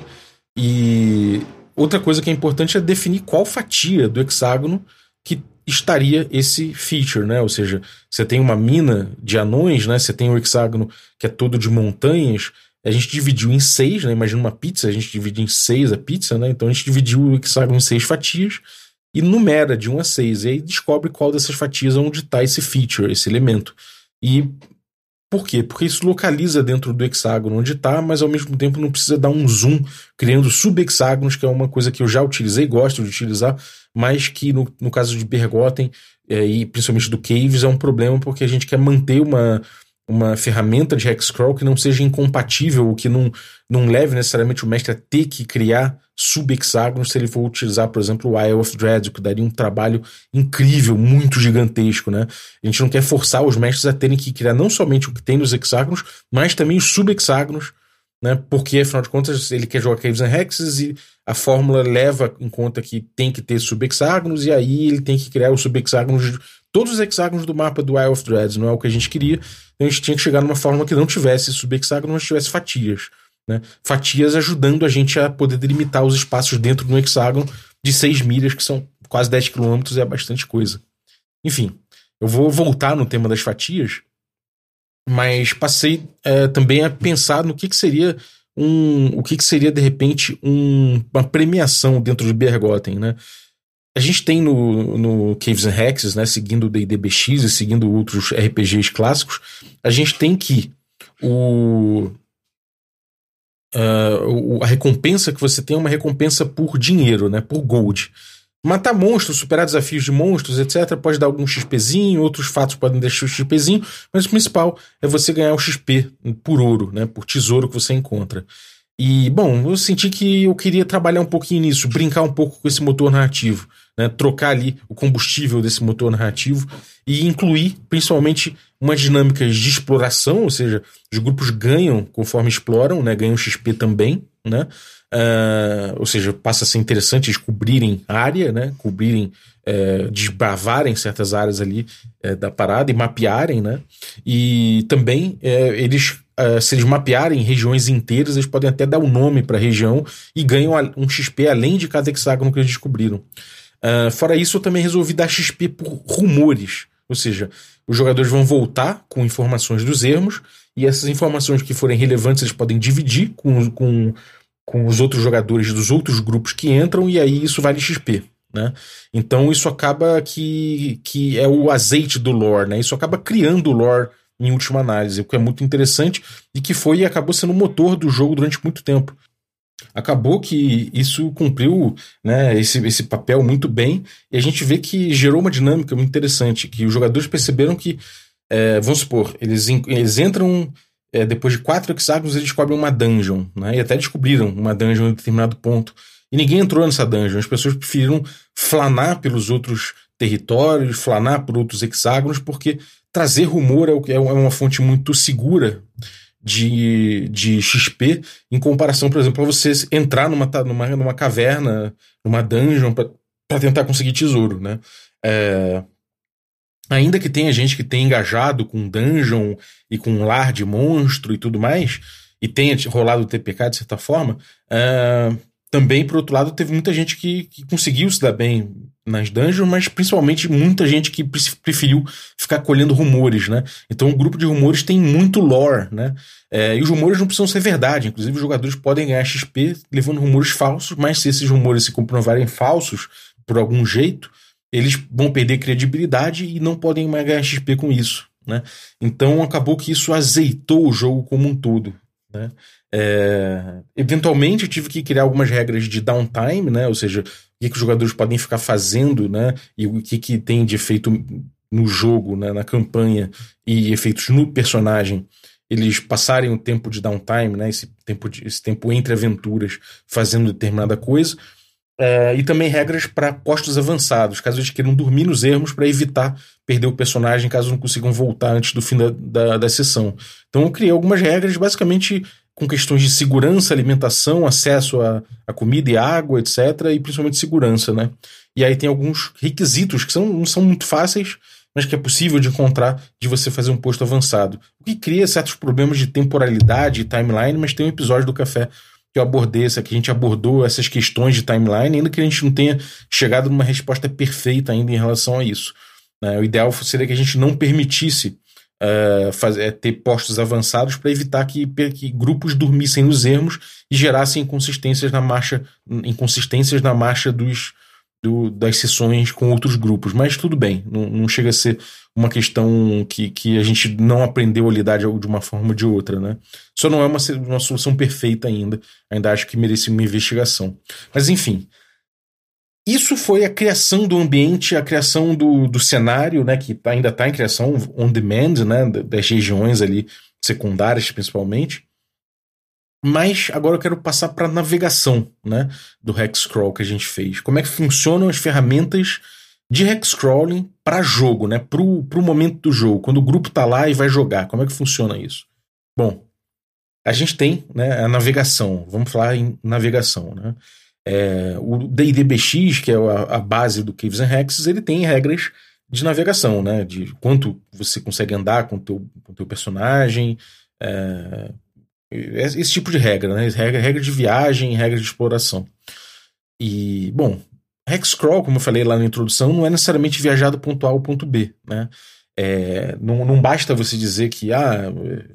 E outra coisa que é importante é definir qual fatia do hexágono que estaria esse feature, né? Ou seja, você tem uma mina de anões, né? Você tem um hexágono que é todo de montanhas. A gente dividiu em seis, né? Imagina uma pizza, a gente divide em seis a pizza, né? Então a gente dividiu o hexágono em seis fatias e numera de 1 a 6. E aí descobre qual dessas fatias é onde está esse feature, esse elemento. E por quê? Porque isso localiza dentro do hexágono onde está, mas ao mesmo tempo não precisa dar um zoom criando subhexágonos, que é uma coisa que eu já utilizei, gosto de utilizar, mas que no, no caso de Bergotten é, e principalmente do Caves é um problema porque a gente quer manter uma, uma ferramenta de hexcrawl que não seja incompatível, que não, não leve necessariamente o mestre a ter que criar subhexágonos se ele for utilizar, por exemplo, o Isle of Dread, que daria um trabalho incrível, muito gigantesco, né? A gente não quer forçar os mestres a terem que criar não somente o que tem nos hexágonos, mas também os subhexágonos, né? Porque, afinal de contas, ele quer jogar Caves and Hexes e a fórmula leva em conta que tem que ter subhexágonos, e aí ele tem que criar os subhexágonos, todos os hexágonos do mapa do Isle of Dread, não é o que a gente queria, então a gente tinha que chegar numa fórmula que não tivesse subhexágono, mas tivesse fatias. Né? Fatias ajudando a gente a poder delimitar os espaços dentro do hexágono de 6 milhas, que são quase 10 quilômetros, é bastante coisa. Enfim, eu vou voltar no tema das fatias, mas passei é, também a pensar no que, que seria um. o que, que seria, de repente, um, uma premiação dentro de Bergotten, né? A gente tem no, no Caves and Hexes, né, seguindo o DDBX e seguindo outros RPGs clássicos, a gente tem que o uh, a recompensa que você tem é uma recompensa por dinheiro, né? Por gold. Matar monstros, superar desafios de monstros, etc., pode dar algum XPzinho, outros fatos podem deixar o XPzinho, mas o principal é você ganhar o XP por ouro, né? Por tesouro que você encontra. E, bom, eu senti que eu queria trabalhar um pouquinho nisso, brincar um pouco com esse motor narrativo, né? Trocar ali o combustível desse motor narrativo e incluir, principalmente, uma dinâmica de exploração, ou seja, os grupos ganham conforme exploram, né? Ganham XP também, né? Uh, ou seja, passa a ser interessante descobrirem área, né? Cobrirem, é, desbravarem certas áreas ali é, da parada e mapearem, né? E também é, eles se eles mapearem regiões inteiras, eles podem até dar um nome para a região e ganham um XP além de cada hexágono que eles descobriram. Uh, fora isso, eu também resolvi dar XP por rumores. Ou seja, os jogadores vão voltar com informações dos ermos, e essas informações que forem relevantes eles podem dividir com, com, com os outros jogadores dos outros grupos que entram, e aí isso vale XP. Né? Então isso acaba que, que é o azeite do lore, né? Isso acaba criando o lore em última análise, o que é muito interessante e que foi e acabou sendo o motor do jogo durante muito tempo acabou que isso cumpriu né, esse, esse papel muito bem e a gente vê que gerou uma dinâmica muito interessante, que os jogadores perceberam que, é, vamos supor, eles, eles entram é, depois de quatro hexágonos eles descobrem uma dungeon, né, e até descobriram uma dungeon em determinado ponto, e ninguém entrou nessa dungeon, as pessoas preferiram flanar pelos outros territórios, flanar por outros hexágonos, porque trazer rumor é, é uma fonte muito segura de, de XP em comparação, por exemplo, a você entrar numa, numa, numa caverna, numa dungeon para tentar conseguir tesouro, né? É, ainda que tenha gente que tenha engajado com dungeon e com lar de monstro e tudo mais, e tenha rolado o TPK de certa forma, é, também, por outro lado, teve muita gente que, que conseguiu se dar bem nas dungeons, mas principalmente muita gente que preferiu ficar colhendo rumores, né? Então o grupo de rumores tem muito lore, né? É, e os rumores não precisam ser verdade, inclusive os jogadores podem ganhar XP levando rumores falsos, mas se esses rumores se comprovarem falsos por algum jeito, eles vão perder credibilidade e não podem mais ganhar XP com isso, né? Então acabou que isso azeitou o jogo como um todo, né? É, eventualmente eu tive que criar algumas regras de downtime, né? Ou seja, o que, que os jogadores podem ficar fazendo, né? E o que, que tem de efeito no jogo, né? na campanha, e efeitos no personagem eles passarem o tempo de downtime, né, esse tempo, de, esse tempo entre aventuras fazendo determinada coisa, é, e também regras para postos avançados, caso eles queiram dormir nos ermos para evitar perder o personagem caso não consigam voltar antes do fim da, da, da sessão. Então eu criei algumas regras, basicamente com questões de segurança, alimentação, acesso a comida e água, etc., e principalmente segurança, né? E aí tem alguns requisitos que são, não são muito fáceis, mas que é possível de encontrar de você fazer um posto avançado. O que cria certos problemas de temporalidade e timeline, mas tem um episódio do café que eu abordei, que a gente abordou essas questões de timeline, ainda que a gente não tenha chegado numa resposta perfeita ainda em relação a isso. Né? O ideal seria que a gente não permitisse uh, fazer, ter postos avançados para evitar que, que, grupos dormissem nos ermos e gerassem inconsistências na marcha, inconsistências na marcha dos, do, das sessões com outros grupos. Mas tudo bem, não, não, chega a ser uma questão que, que a gente não aprendeu a lidar de, de uma forma ou de outra, né? Só não é uma, uma solução perfeita ainda. Ainda acho que merece uma investigação. Mas enfim. Isso foi a criação do ambiente, a criação do, do cenário, né, que ainda está em criação on demand, né, das regiões ali secundárias principalmente. Mas agora eu quero passar para a navegação né, do Hexcrawl que a gente fez. Como é que funcionam as ferramentas de Hexcrawling para jogo, né, para o momento do jogo, quando o grupo está lá e vai jogar. Como é que funciona isso? Bom, a gente tem né, a navegação. Vamos falar em navegação. Né? É, o DDBX, que é a, a, base do Caves and Hexes, ele tem regras de navegação, né? De quanto você consegue andar com o teu, com teu personagem, é, esse tipo de regra, né? Regra, regra de viagem, regra de exploração. E, bom, Hexcrawl, como eu falei lá na introdução, não é necessariamente viajar do ponto A ao ponto B, né? É, não, não basta você dizer que ah,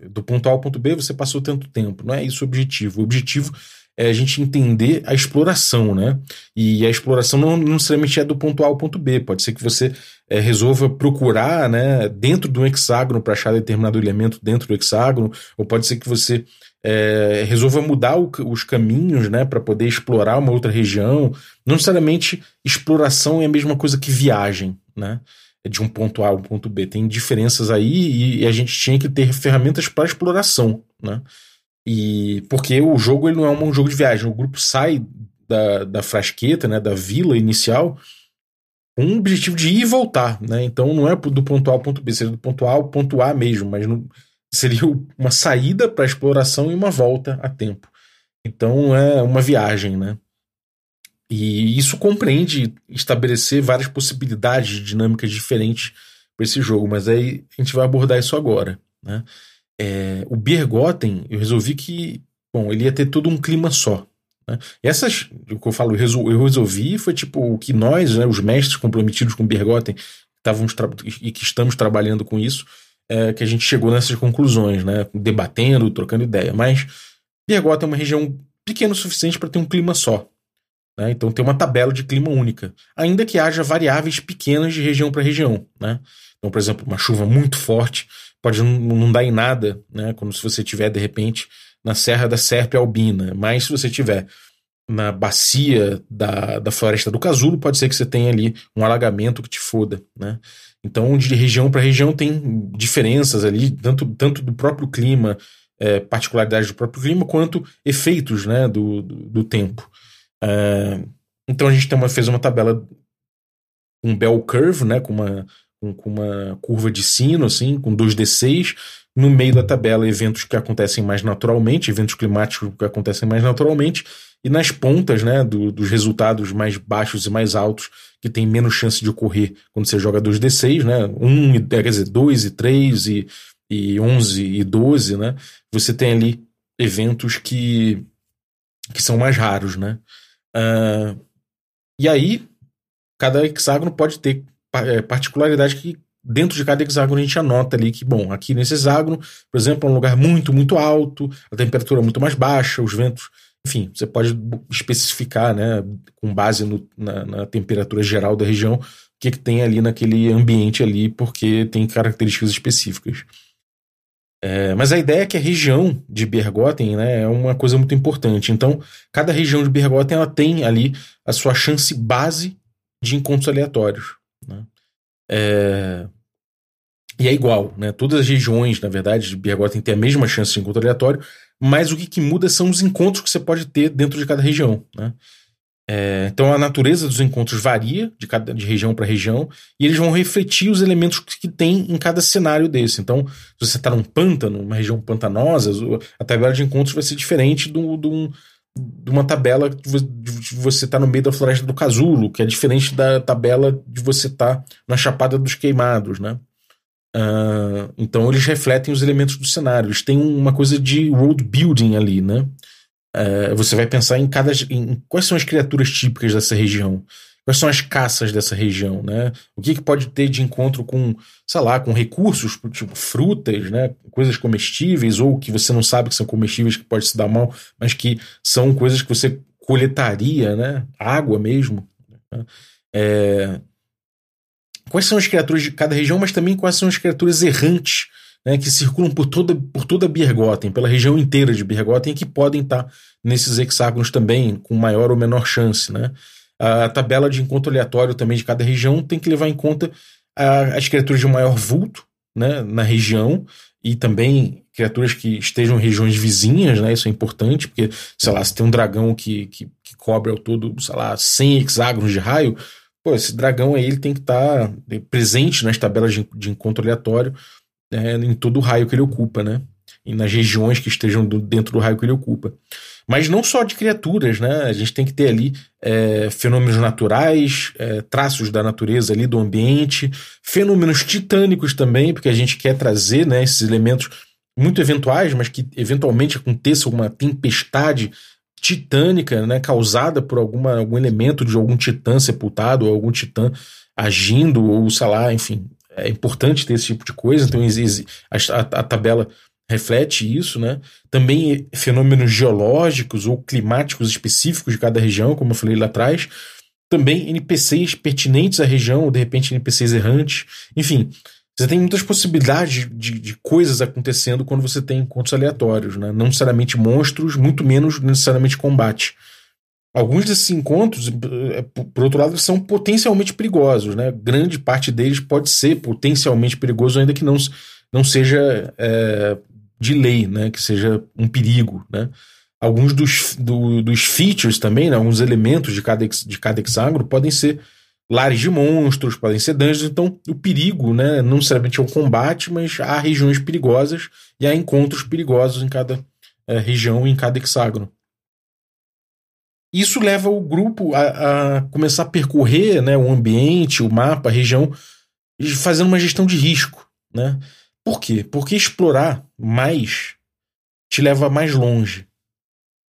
do ponto A ao ponto B você passou tanto tempo. Não é isso o objetivo. O objetivo é a gente entender a exploração, né? E a exploração não, necessariamente é do ponto A ao ponto B. Pode ser que você é, resolva procurar, né, dentro do hexágono para achar determinado elemento dentro do hexágono, ou pode ser que você é, resolva mudar o, os caminhos, né, para poder explorar uma outra região. Não necessariamente exploração é a mesma coisa que viagem, né? É de um ponto A a um ponto B. Tem diferenças aí e a gente tinha que ter ferramentas para exploração, né? E porque o jogo ele não é um jogo de viagem, o grupo sai da, da frasqueta, né, da vila inicial, com o objetivo de ir e voltar, né? Então não é do ponto A ao ponto B, seria do ponto A ao ponto A mesmo, mas não, seria uma saída para exploração e uma volta a tempo. Então é uma viagem, né? E isso compreende estabelecer várias possibilidades de dinâmicas diferentes para esse jogo, mas aí a gente vai abordar isso agora, né? É, o Bergotten, eu resolvi que, bom, ele ia ter todo um clima só. Né? Essas, o que eu falo, eu resolvi foi tipo o que nós, né, os mestres comprometidos com Bergotten, estávamos e que estamos trabalhando com isso, é, que a gente chegou nessas conclusões, né, debatendo, trocando ideia. Mas Bergotten é uma região pequena o suficiente para ter um clima só. Né? Então tem uma tabela de clima única, ainda que haja variáveis pequenas de região para região. Né? Então, por exemplo, uma chuva muito forte pode não, dar em nada, né? Como se você tiver de repente na Serra da Serpe Albina, mas se você tiver na bacia da, da floresta do Casulo, pode ser que você tenha ali um alagamento que te foda, né? Então, de região para região tem diferenças ali, tanto, tanto do próprio clima, é, particularidades do próprio clima, quanto efeitos né, do, do, do tempo. É, então, a gente tem uma, fez uma tabela um bell curve, né, com uma, com, uma curva de sino, assim, com 2D6. No meio da tabela, eventos que acontecem mais naturalmente, eventos climáticos que acontecem mais naturalmente, e nas pontas, né, do, dos resultados mais baixos e mais altos, que tem menos chance de ocorrer quando você joga 2D6, né, 1, quer dizer, 2 e 3 e, e 11 e 12, né, você tem ali eventos que, que são mais raros, né. Uh, e aí, cada hexágono pode ter é, particularidade que dentro de cada hexágono a gente anota ali que, bom, aqui nesse hexágono, por exemplo, é um lugar muito, muito alto, a temperatura é muito mais baixa, os ventos, enfim, você pode especificar, né, com base no, na, na, temperatura geral da região, o que, que tem ali naquele ambiente ali, porque tem características específicas. É, mas a ideia é que a região de Bergotten né, é uma coisa muito importante. Então, cada região de Bergotten ela tem ali a sua chance base de encontros aleatórios. Né? É... E é igual, né? Todas as regiões, na verdade, de Birgota têm a mesma chance de encontro aleatório, mas o que, que muda são os encontros que você pode ter dentro de cada região, né? É, então a natureza dos encontros varia de, cada, de região para região e eles vão refletir os elementos que tem em cada cenário desse. Então, se você está num pântano, uma região pantanosa, a tabela de encontros vai ser diferente do, do, de uma tabela de você estar tá no meio da floresta do casulo, que é diferente da tabela de você estar tá na Chapada dos Queimados, né? Uh, então eles refletem os elementos do cenário. Eles têm uma coisa de world building ali, né? Uh, você vai pensar em cada. Em, quais são as criaturas típicas dessa região? Quais são as caças dessa região, né? O que, que pode ter de encontro com, sei lá, com recursos, tipo frutas, né? Coisas comestíveis, ou que você não sabe que são comestíveis, que pode se dar mal, mas que são coisas que você coletaria, né? Água mesmo. Né? É, quais são as criaturas de cada região, mas também quais são as criaturas errantes né, que circulam por toda, por toda Birgotten, pela região inteira de Birgotten, que podem estar nesses hexágonos também, com maior ou menor chance. Né? A tabela de encontro aleatório também de cada região tem que levar em conta as criaturas de maior vulto né, na região e também criaturas que estejam em regiões vizinhas, né? Isso é importante, porque, sei lá, se tem um dragão que, que, que cobre ao todo, sei lá, 100 hexágonos de raio, pô, esse dragão aí ele tem que estar tá presente nas tabelas de, de encontro aleatório é, em todo o raio que ele ocupa, né? E nas regiões que estejam do, dentro do raio que ele ocupa. Mas não só de criaturas, né? A gente tem que ter ali é, fenômenos naturais, é, traços da natureza ali, do ambiente, fenômenos titânicos também, porque a gente quer trazer né, esses elementos muito eventuais, mas que eventualmente aconteça alguma tempestade titânica, né, causada por alguma, algum elemento de algum titã sepultado, ou algum titã agindo, ou sei lá, enfim. É importante ter esse tipo de coisa, então a, a tabela reflete isso, né? Também fenômenos geológicos ou climáticos específicos de cada região, como eu falei lá atrás. Também NPCs pertinentes à região, ou de repente NPCs errantes. Enfim, você tem muitas possibilidades de, de, coisas acontecendo quando você tem encontros aleatórios, né? Não necessariamente monstros, muito menos necessariamente combate. Alguns desses encontros, eh, por outro lado, são potencialmente perigosos, né? Grande parte deles pode ser potencialmente perigoso, ainda que não, não seja é, de lei, né? Que seja um perigo, né? Alguns dos, do, dos features também, né? alguns elementos de cada, de cada hexágono podem ser lares de monstros, podem ser dungeons, então o perigo, né, não necessariamente é o combate, mas há regiões perigosas e há encontros perigosos em cada é, região, em cada hexágono. Isso leva o grupo a, a, começar a percorrer né, o ambiente, o mapa, a região, fazendo uma gestão de risco. Né? Por quê? Porque explorar mais te leva mais longe.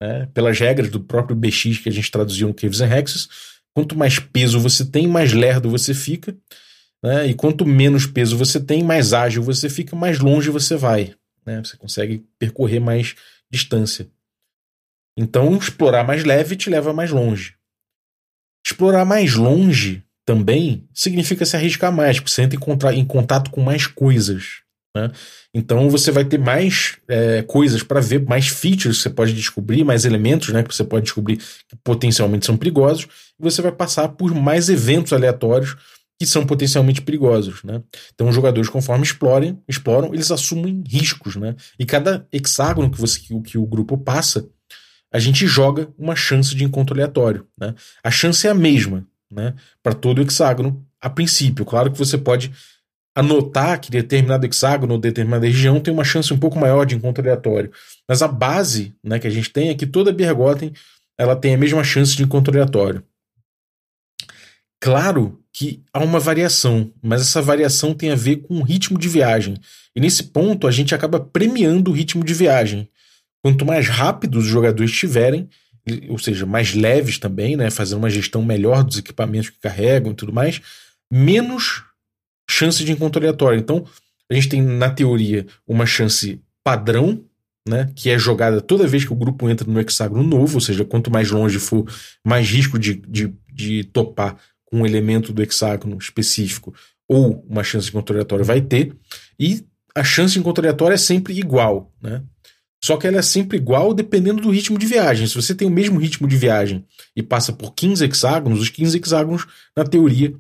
Né? Pelas regras do próprio BX que a gente traduziu no Caves and Hexes, Quanto mais peso você tem, mais lerdo você fica. Né? E quanto menos peso você tem, mais ágil você fica, mais longe você vai. Né? Você consegue percorrer mais distância. Então, explorar mais leve te leva mais longe. Explorar mais longe também significa se arriscar mais, porque você entra em contato com mais coisas. Né? Então você vai ter mais é, coisas para ver, mais features que você pode descobrir, mais elementos né, que você pode descobrir que potencialmente são perigosos, e você vai passar por mais eventos aleatórios que são potencialmente perigosos. Né? Então os jogadores, conforme explorem, exploram, eles assumem riscos. Né? E cada hexágono que, você, que, que o grupo passa, a gente joga uma chance de encontro aleatório. Né? A chance é a mesma né, para todo hexágono a princípio. Claro que você pode anotar que determinado hexágono ou determinada região tem uma chance um pouco maior de encontro aleatório. Mas a base né, que a gente tem é que toda Bergotten ela tem a mesma chance de encontro aleatório. Claro que há uma variação, mas essa variação tem a ver com o ritmo de viagem. E nesse ponto a gente acaba premiando o ritmo de viagem. Quanto mais rápidos os jogadores estiverem, ou seja, mais leves também, né, fazendo uma gestão melhor dos equipamentos que carregam e tudo mais, menos chance de encontro aleatório. Então, a gente tem, na teoria, uma chance padrão, né, que é jogada toda vez que o grupo entra no hexágono novo, ou seja, quanto mais longe for, mais risco de, de, de topar com um elemento do hexágono específico ou uma chance de encontro aleatório vai ter. E a chance de encontro aleatório é sempre igual, né? Só que ela é sempre igual dependendo do ritmo de viagem. Se você tem o mesmo ritmo de viagem e passa por 15 hexágonos, os 15 hexágonos, na teoria,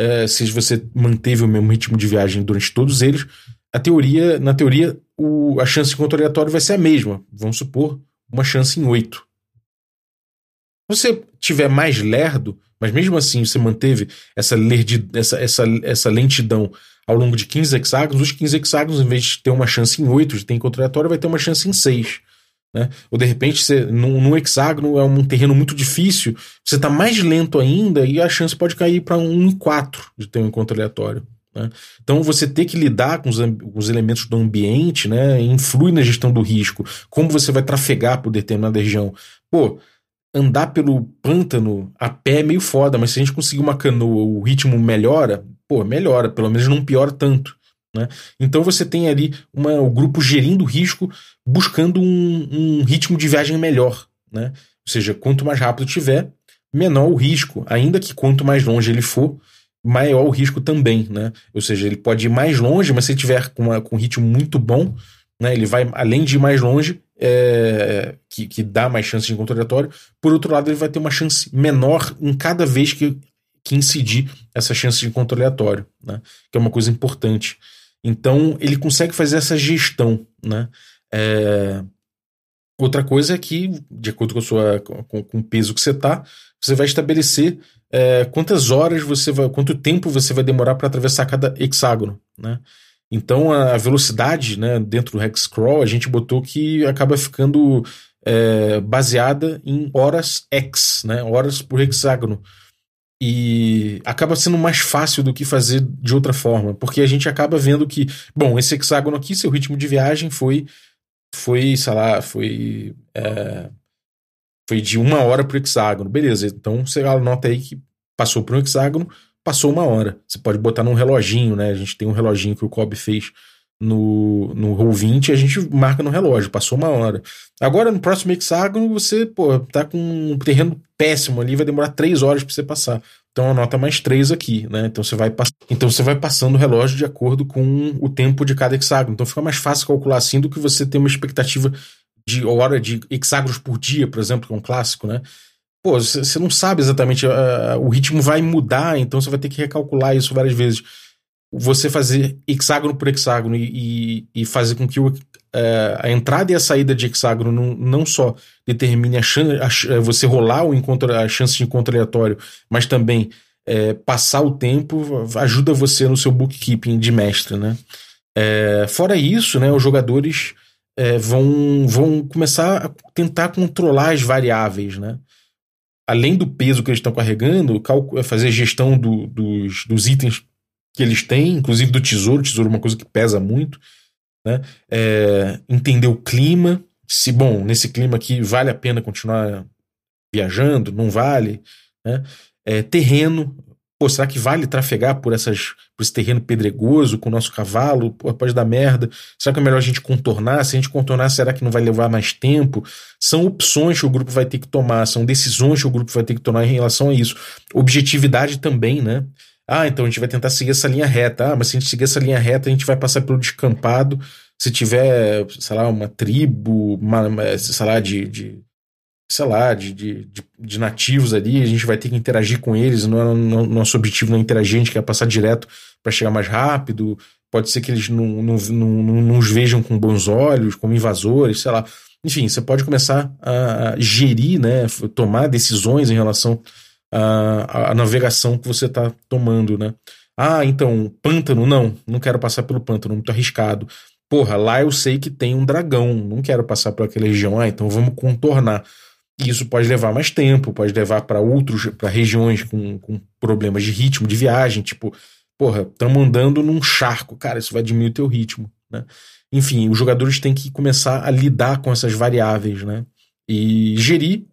é, se você manteve o mesmo ritmo de viagem durante todos eles, a teoria, na teoria, o, a chance de encontro aleatório vai ser a mesma. Vamos supor, uma chance em 8. Se você tiver mais lerdo, mas mesmo assim você manteve essa, lerdi, essa, essa, essa lentidão ao longo de 15 hexágonos, os 15 hexágonos, em vez de ter uma chance em 8 de ter encontro aleatório, vai ter uma chance em 6. Né? Ou de repente, você, num, num hexágono é um terreno muito difícil, você está mais lento ainda e a chance pode cair para um em 4 de ter um encontro aleatório. Né? Então você ter que lidar com os, com os, elementos do ambiente né, influi na gestão do risco. Como você vai trafegar por determinada região. Pô, andar pelo pântano a pé é meio foda, mas se a gente conseguir uma canoa, o ritmo melhora, pô, melhora, pelo menos não piora tanto. Né? Então você tem ali uma, o grupo gerindo risco, buscando um, um ritmo de viagem melhor. Né? Ou seja, quanto mais rápido tiver, menor o risco, ainda que quanto mais longe ele for, maior o risco também. Né? Ou seja, ele pode ir mais longe, mas se ele tiver com, uma, com um ritmo muito bom, né, ele vai, além de ir mais longe, é, que, que dá mais chance de encontro aleatório, por outro lado, ele vai ter uma chance menor em cada vez que, que incidir essa chance de encontro aleatório, né? que é uma coisa importante. Então, ele consegue fazer essa gestão, né? É... Outra coisa é que, de acordo com, sua, com, com o peso que você está, você vai estabelecer é, quantas horas você vai, quanto tempo você vai demorar para atravessar cada hexágono, né? Então a velocidade, né, dentro do hex crawl, a gente botou que acaba ficando é, baseada em horas x, né, horas por hexágono. E acaba sendo mais fácil do que fazer de outra forma, porque a gente acaba vendo que, bom, esse hexágono aqui, seu ritmo de viagem foi, foi sei lá, foi, é, foi de uma hora por hexágono. Beleza, então você anota aí que passou por um hexágono, passou uma hora. Você pode botar num reloginho, né? A gente tem um reloginho que o Kobe fez no, no Roll20 e a gente marca no relógio, passou uma hora. Agora, no próximo hexágono, você, pô, tá com um terreno péssimo ali, vai demorar três horas para você passar. Então anota mais três aqui, né? Então você vai então você vai passando o relógio de acordo com o tempo de cada hexágono. Então fica mais fácil calcular assim do que você ter uma expectativa de hora de hexágonos por dia, por exemplo, que é um clássico, né? Pô, você não sabe exatamente, uh, o ritmo vai mudar, então você vai ter que recalcular isso várias vezes você fazer hexágono por hexágono e, e, fazer com que o, é, a entrada e a saída de hexágono não, não só determine a, chance, a, é, você rolar o encontro, a chance de encontro aleatório, mas também é, passar o tempo ajuda você no seu bookkeeping de mestre, né? É, fora isso, né, os jogadores é, vão, vão começar a tentar controlar as variáveis, né? Além do peso que eles estão carregando, fazer gestão do, dos, dos itens que eles têm, inclusive do tesouro. Tesouro é uma coisa que pesa muito. Né? É, entender o clima. Se, bom, nesse clima aqui vale a pena continuar viajando, não vale. Né? É, terreno. Pô, será que vale trafegar por, essas, por esse terreno pedregoso com o nosso cavalo? Pô, pode dar merda. Será que é melhor a gente contornar? Se a gente contornar, será que não vai levar mais tempo? São opções que o grupo vai ter que tomar, são decisões que o grupo vai ter que tomar em relação a isso. Objetividade também, né? Ah, então a gente vai tentar seguir essa linha reta. Ah, mas se a gente seguir essa linha reta, a gente vai passar pelo descampado. Se tiver, sei lá, uma tribo, uma, sei lá, de, de sei lá, de, de, de, nativos ali, a gente vai ter que interagir com eles. Não, é, não, nosso objetivo não é interagir, a gente quer passar direto para chegar mais rápido. Pode ser que eles não, não, não, não nos vejam com bons olhos, como invasores, sei lá. Enfim, você pode começar a gerir, né, tomar decisões em relação a, a navegação que você está tomando, né? Ah, então, pântano, não, não quero passar pelo pântano, muito arriscado. Porra, lá eu sei que tem um dragão, não quero passar por aquela região. Ah, então vamos contornar. Isso pode levar mais tempo, pode levar para outros, para regiões com, com problemas de ritmo de viagem, tipo, porra, estamos andando num charco, cara, isso vai diminuir o teu ritmo, né? Enfim, os jogadores têm que começar a lidar com essas variáveis, né? E gerir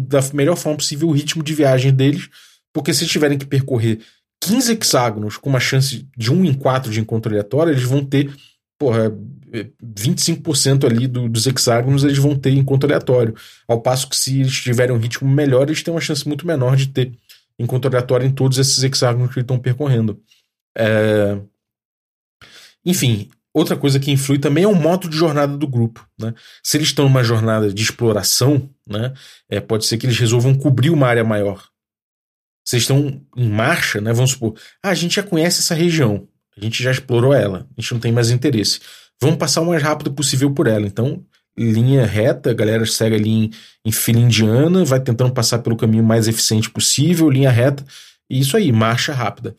da melhor forma possível o ritmo de viagem deles, porque se tiverem que percorrer 15 hexágonos com uma chance de 1 em 4 de encontro aleatório, eles vão ter, porra, 25% ali do, dos hexágonos eles vão ter encontro aleatório. Ao passo que se eles tiverem um ritmo melhor, eles têm uma chance muito menor de ter encontro aleatório em todos esses hexágonos que eles estão percorrendo. É... Enfim, Outra coisa que influi também é o modo de jornada do grupo. Né? Se eles estão numa jornada de exploração, né, é, pode ser que eles resolvam cobrir uma área maior. vocês estão em marcha, né? Vamos supor, ah, a gente já conhece essa região, a gente já explorou ela, a gente não tem mais interesse. Vamos passar o mais rápido possível por ela. Então, linha reta, a galera segue ali em, em fila indiana, vai tentando passar pelo caminho mais eficiente possível, linha reta, e isso aí, marcha rápida.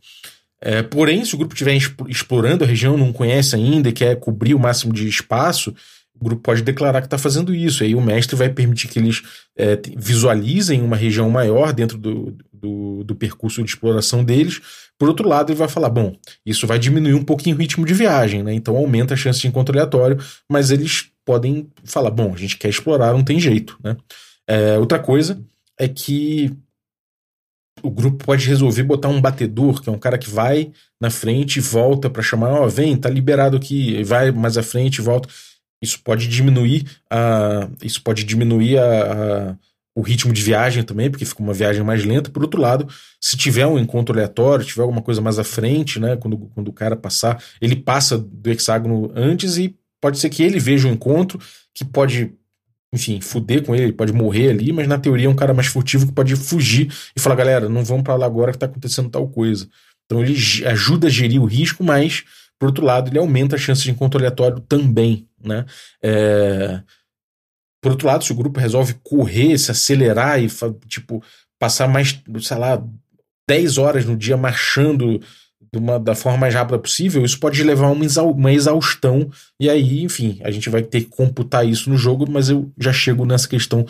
É, porém, se o grupo estiver explorando a região, não conhece ainda e quer cobrir o máximo de espaço, o grupo pode declarar que está fazendo isso. Aí o mestre vai permitir que eles é, visualizem uma região maior dentro do, do, do, percurso de exploração deles. Por outro lado, ele vai falar: bom, isso vai diminuir um pouquinho o ritmo de viagem, né? Então aumenta a chance de encontro aleatório, mas eles podem falar: bom, a gente quer explorar, não tem jeito, né? É, outra coisa é que o grupo pode resolver botar um batedor, que é um cara que vai na frente e volta para chamar, ó, oh, vem, tá liberado aqui, vai mais à frente e volta. Isso pode diminuir a, isso pode diminuir a, a, o ritmo de viagem também, porque fica uma viagem mais lenta. Por outro lado, se tiver um encontro aleatório, tiver alguma coisa mais à frente, né, quando, quando o cara passar, ele passa do hexágono antes e pode ser que ele veja o encontro, que pode enfim, fuder com ele, ele pode morrer ali, mas na teoria é um cara mais furtivo que pode fugir e falar, galera, não vamos para lá agora que tá acontecendo tal coisa. Então ele ajuda a gerir o risco, mas, por outro lado, ele aumenta a chance de encontro aleatório também, né? É... Por outro lado, se o grupo resolve correr, se acelerar e, tipo, passar mais, sei lá, 10 horas no dia marchando uma, da forma mais rápida possível, isso pode levar a uma, uma exaustão, e aí, enfim, a gente vai ter que computar isso no jogo, mas eu já chego nessa questão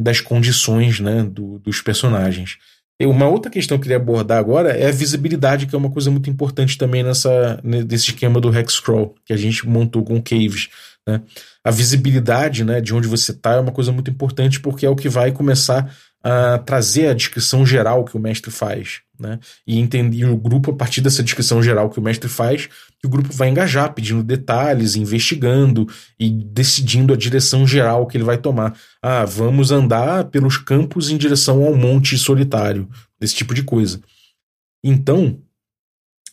das condições né, do, dos personagens. E uma outra questão que eu queria abordar agora é a visibilidade, que é uma coisa muito importante também nessa, nesse esquema do Hexcrawl, que a gente montou com Caves. Né? A visibilidade né, de onde você está é uma coisa muito importante, porque é o que vai começar a trazer a descrição geral que o mestre faz, né? E entender o grupo a partir dessa descrição geral que o mestre faz, que o grupo vai engajar, pedindo detalhes, investigando e decidindo a direção geral que ele vai tomar. Ah, vamos andar pelos campos em direção ao monte solitário, desse tipo de coisa. Então,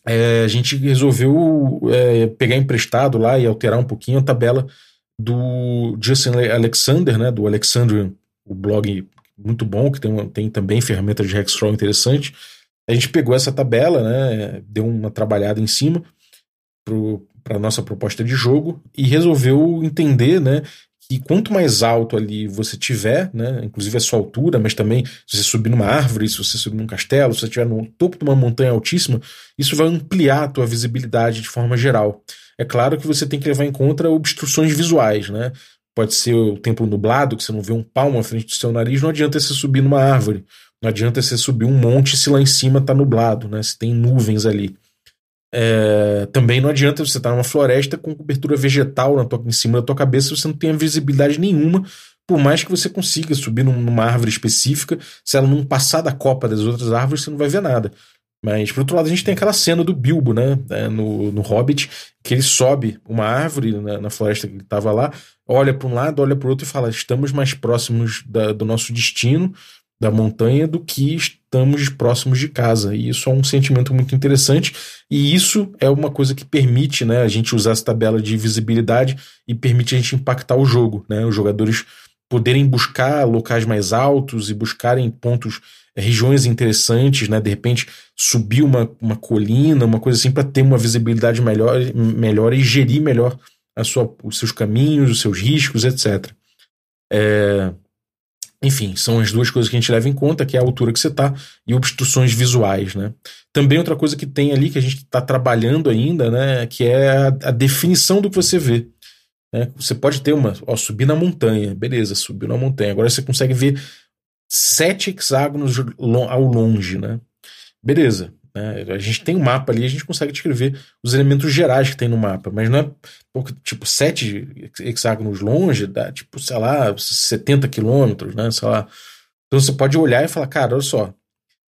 é, a gente resolveu é, pegar emprestado lá e alterar um pouquinho a tabela do Justin Alexander, né, do Alexandrian, o blog muito bom, que tem, tem também ferramenta de Hexcrawl interessante. A gente pegou essa tabela, né, deu uma trabalhada em cima para a nossa proposta de jogo e resolveu entender né, que quanto mais alto ali você tiver, né, inclusive a sua altura, mas também se você subir numa árvore, se você subir num castelo, se você estiver no topo de uma montanha altíssima, isso vai ampliar a tua visibilidade de forma geral. É claro que você tem que levar em conta obstruções visuais, né? Pode ser o tempo nublado, que você não vê um palmo à frente do seu nariz, não adianta você subir numa árvore. Não adianta você subir um monte se lá em cima está nublado, né? Se tem nuvens ali. É, também não adianta você estar tá numa floresta com cobertura vegetal na tua, em cima da tua cabeça você não tem visibilidade nenhuma, por mais que você consiga subir numa árvore específica, se ela não passar da copa das outras árvores, você não vai ver nada. Mas, por outro lado, a gente tem aquela cena do Bilbo, né? É, no, no Hobbit, que ele sobe uma árvore na, na floresta que ele estava lá, olha para um lado, olha para o outro e fala: estamos mais próximos da, do nosso destino, da montanha, do que estamos próximos de casa. E isso é um sentimento muito interessante. E isso é uma coisa que permite né, a gente usar essa tabela de visibilidade e permite a gente impactar o jogo. Né? Os jogadores poderem buscar locais mais altos e buscarem pontos, eh, regiões interessantes, né? De repente subir uma, uma colina, uma coisa assim, para ter uma visibilidade melhor, melhor e gerir melhor a sua, os seus caminhos, os seus riscos, etc. É, enfim, são as duas coisas que a gente leva em conta, que é a altura que você está e obstruções visuais, né? Também outra coisa que tem ali que a gente está trabalhando ainda, né? Que é a, a definição do que você vê. Né? Você pode ter uma, ó, subir na montanha, beleza, subiu na montanha. Agora você consegue ver sete hexágonos ao longe, né? Beleza. Né? A gente tem um mapa ali, a gente consegue descrever os elementos gerais que tem no mapa, mas não é tipo sete hexágonos longe, dá tipo, sei lá, 70 quilômetros, né? Sei lá. Então você pode olhar e falar, cara, olha só,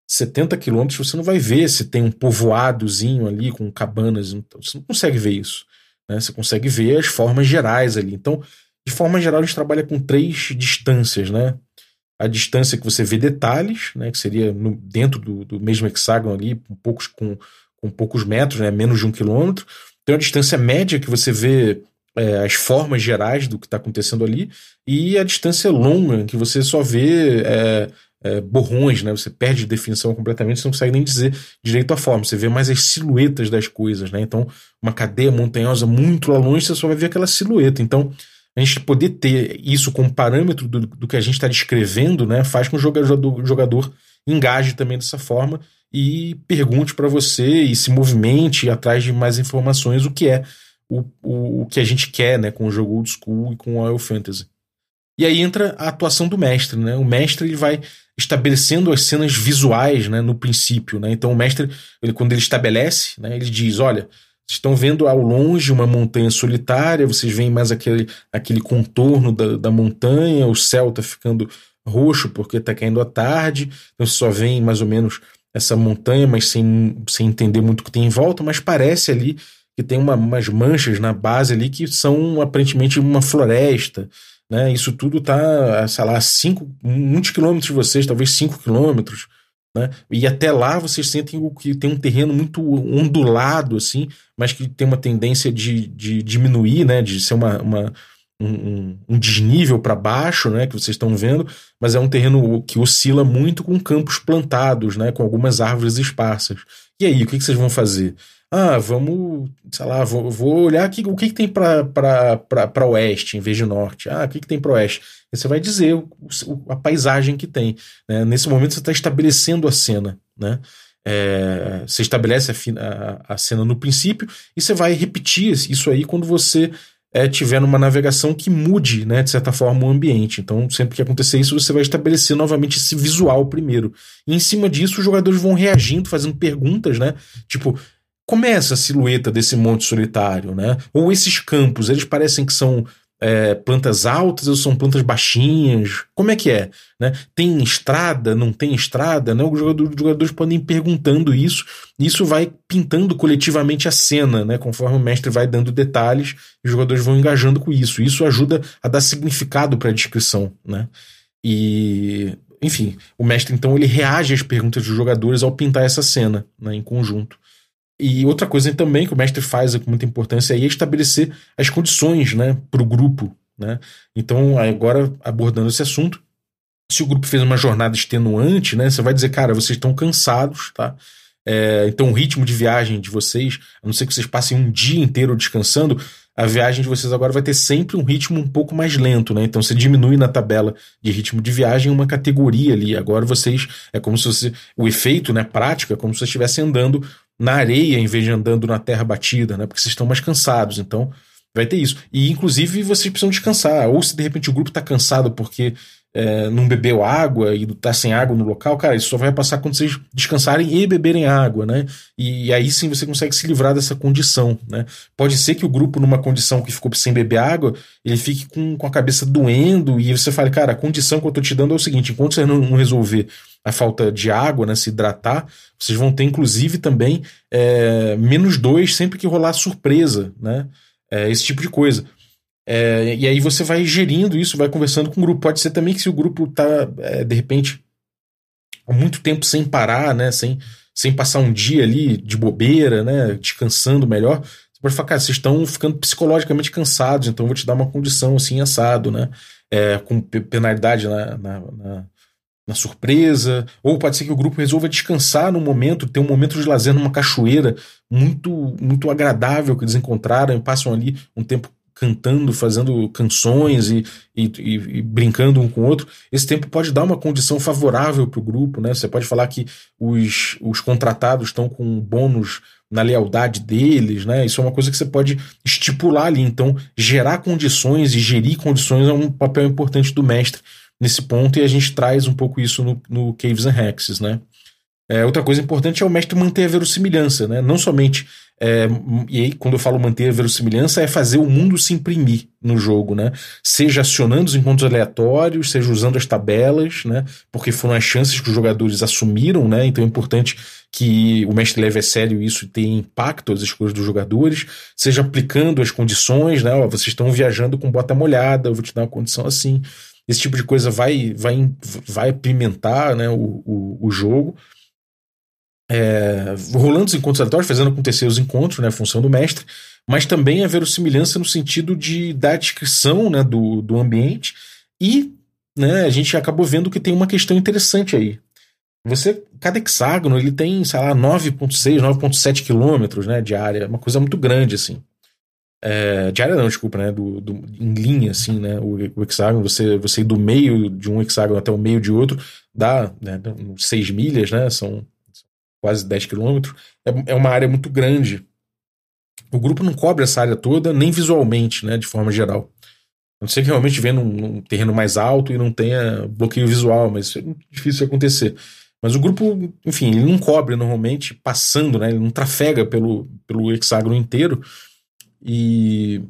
70 quilômetros você não vai ver se tem um povoadozinho ali com cabanas, então você não consegue ver isso. Né? Você consegue ver as formas gerais ali. Então, de forma geral, a gente trabalha com três distâncias, né? A distância que você vê detalhes, né? Que seria no, dentro do, do, mesmo hexágono ali, com poucos, com, com poucos metros, né? Menos de um quilômetro. Tem a distância média que você vê é, as formas gerais do que está acontecendo ali, e a distância longa, que você só vê é, é, borrões, né? Você perde definição completamente, você não consegue nem dizer direito a forma. Você vê mais as silhuetas das coisas, né? Então, uma cadeia montanhosa muito lá longe, você só vai ver aquela silhueta. Então, a gente poder ter isso como parâmetro do, do que a gente está descrevendo, né? Faz com que o jogador, jogador engaje também dessa forma e pergunte para você e se movimente atrás de mais informações, o que é o, o, o que a gente quer, né? Com o jogo old school e com o Oil Fantasy. E aí entra a atuação do mestre, né? O mestre ele vai estabelecendo as cenas visuais, né, no princípio, né? Então o mestre, ele, quando ele estabelece, né, ele diz, olha, vocês estão vendo ao longe uma montanha solitária, vocês veem mais aquele, aquele contorno da, da montanha, o céu está ficando roxo porque está caindo a tarde, então você só vê mais ou menos essa montanha, mas sem, sem entender muito o que tem em volta, mas parece ali que tem uma, umas manchas na base ali que são aparentemente uma floresta, né? Isso tudo está, sei lá, cinco, muitos quilômetros de vocês, talvez cinco quilômetros. Né? E até lá vocês sentem que tem um terreno muito ondulado, assim, mas que tem uma tendência de, de diminuir, né? de ser uma, uma um, um, desnível para baixo, né? que vocês estão vendo, mas é um terreno que oscila muito com campos plantados, né? com algumas árvores esparsas. E aí, o que, que vocês vão fazer? ah, vamos, sei lá, vou, vou olhar aqui, o que, que tem para oeste em vez de norte. Ah, o que, que tem para oeste? Você vai dizer o, o, a paisagem que tem. Né? Nesse momento você está estabelecendo a cena. Né? É, você estabelece a, a, a, cena no princípio e você vai repetir isso aí quando você é, tiver numa navegação que mude, né, de certa forma, o ambiente. Então, sempre que acontecer isso, você vai estabelecer novamente esse visual primeiro. E em cima disso, os jogadores vão reagindo, fazendo perguntas, né? Tipo, como é essa silhueta desse monte solitário, né? Ou esses campos, eles parecem que são é, plantas altas ou são plantas baixinhas? Como é que é? Né? Tem estrada? Não tem estrada? Né? Os, jogadores, podem ir perguntando isso, e isso vai pintando coletivamente a cena, né? conforme o mestre vai dando detalhes, os jogadores vão engajando com isso. Isso ajuda a dar significado para a descrição. Né? E, enfim, o mestre então ele reage às perguntas dos jogadores ao pintar essa cena né, em conjunto. E outra coisa também que o mestre faz com muita importância é estabelecer as condições né, para o grupo. Né? Então, agora abordando esse assunto, se o grupo fez uma jornada extenuante, né, você vai dizer, cara, vocês estão cansados, tá? É, então, o ritmo de viagem de vocês, a não ser que vocês passem um dia inteiro descansando, a viagem de vocês agora vai ter sempre um ritmo um pouco mais lento, né? Então você diminui na tabela de ritmo de viagem uma categoria ali. Agora vocês é como se você, o efeito, né, prático, é como se você estivesse andando na areia em vez de andando na terra batida, né? Porque vocês estão mais cansados. Então, vai ter isso. E, inclusive, vocês precisam descansar. Ou se de repente o grupo está cansado porque é, não bebeu água e está sem água no local, cara, isso só vai passar quando vocês descansarem e beberem água, né? E, e, aí sim você consegue se livrar dessa condição, né? Pode ser que o grupo, numa condição que ficou sem beber água, ele fique com, com a cabeça doendo e você fale, cara, a condição que eu tô te dando é o seguinte: enquanto você não, não resolver a falta de água, né, se hidratar, vocês vão ter inclusive também é, menos dois sempre que rolar surpresa, né? É, esse tipo de coisa. É, e aí você vai gerindo isso, vai conversando com o grupo. Pode ser também que se o grupo está, é, de repente, há muito tempo sem parar, né, sem, sem passar um dia ali de bobeira, né, descansando melhor, você pode falar, cara, vocês estão ficando psicologicamente cansados, então eu vou te dar uma condição assim assado, né, é, com penalidade na, na, na na surpresa, ou pode ser que o grupo resolva descansar no momento, ter um momento de lazer numa cachoeira muito muito agradável que eles encontraram, e passam ali um tempo cantando, fazendo canções e, e, e, brincando um com o outro, esse tempo pode dar uma condição favorável para o grupo, né? Você pode falar que os, os contratados estão com um bônus na lealdade deles, né? Isso é uma coisa que você pode estipular ali. Então, gerar condições e gerir condições é um papel importante do mestre nesse ponto, e a gente traz um pouco isso no, no Caves and Hexes, né? É, outra coisa importante é o mestre manter a verossimilhança, né? Não somente. É, e aí, quando eu falo manter a verossimilhança, é fazer o mundo se imprimir no jogo, né? Seja acionando os encontros aleatórios, seja usando as tabelas, né? Porque foram as chances que os jogadores assumiram, né? Então é importante que o mestre leve a sério isso e tenha impacto às escolhas dos jogadores, seja aplicando as condições, né? Ó, vocês estão viajando com bota molhada, eu vou te dar uma condição assim. Esse tipo de coisa vai, vai, vai pimentar né, o, o, o jogo é, rolando os encontros aleatórios, fazendo acontecer os encontros, né, função do mestre, mas também a verossimilhança no sentido de dar descrição né, do, do ambiente e né, a gente acabou vendo que tem uma questão interessante aí. Você, cada hexágono, ele tem, sei lá, 9.6, 9.7 quilômetros, né, de área, uma coisa muito grande, assim. É, de área não, desculpa, né, do, do, em linha, assim, né, o, o, hexágono, você, você ir do meio de um hexágono até o meio de outro, dá né, 6 milhas, né, são quase 10 quilômetros, é, é uma área muito grande. O grupo não cobre essa área toda, nem visualmente, né, de forma geral. A não ser que realmente venha num, num, terreno mais alto e não tenha bloqueio visual, mas isso é difícil de acontecer. Mas o grupo, enfim, ele não cobre normalmente passando, né? Ele não trafega pelo, pelo hexágono inteiro. E,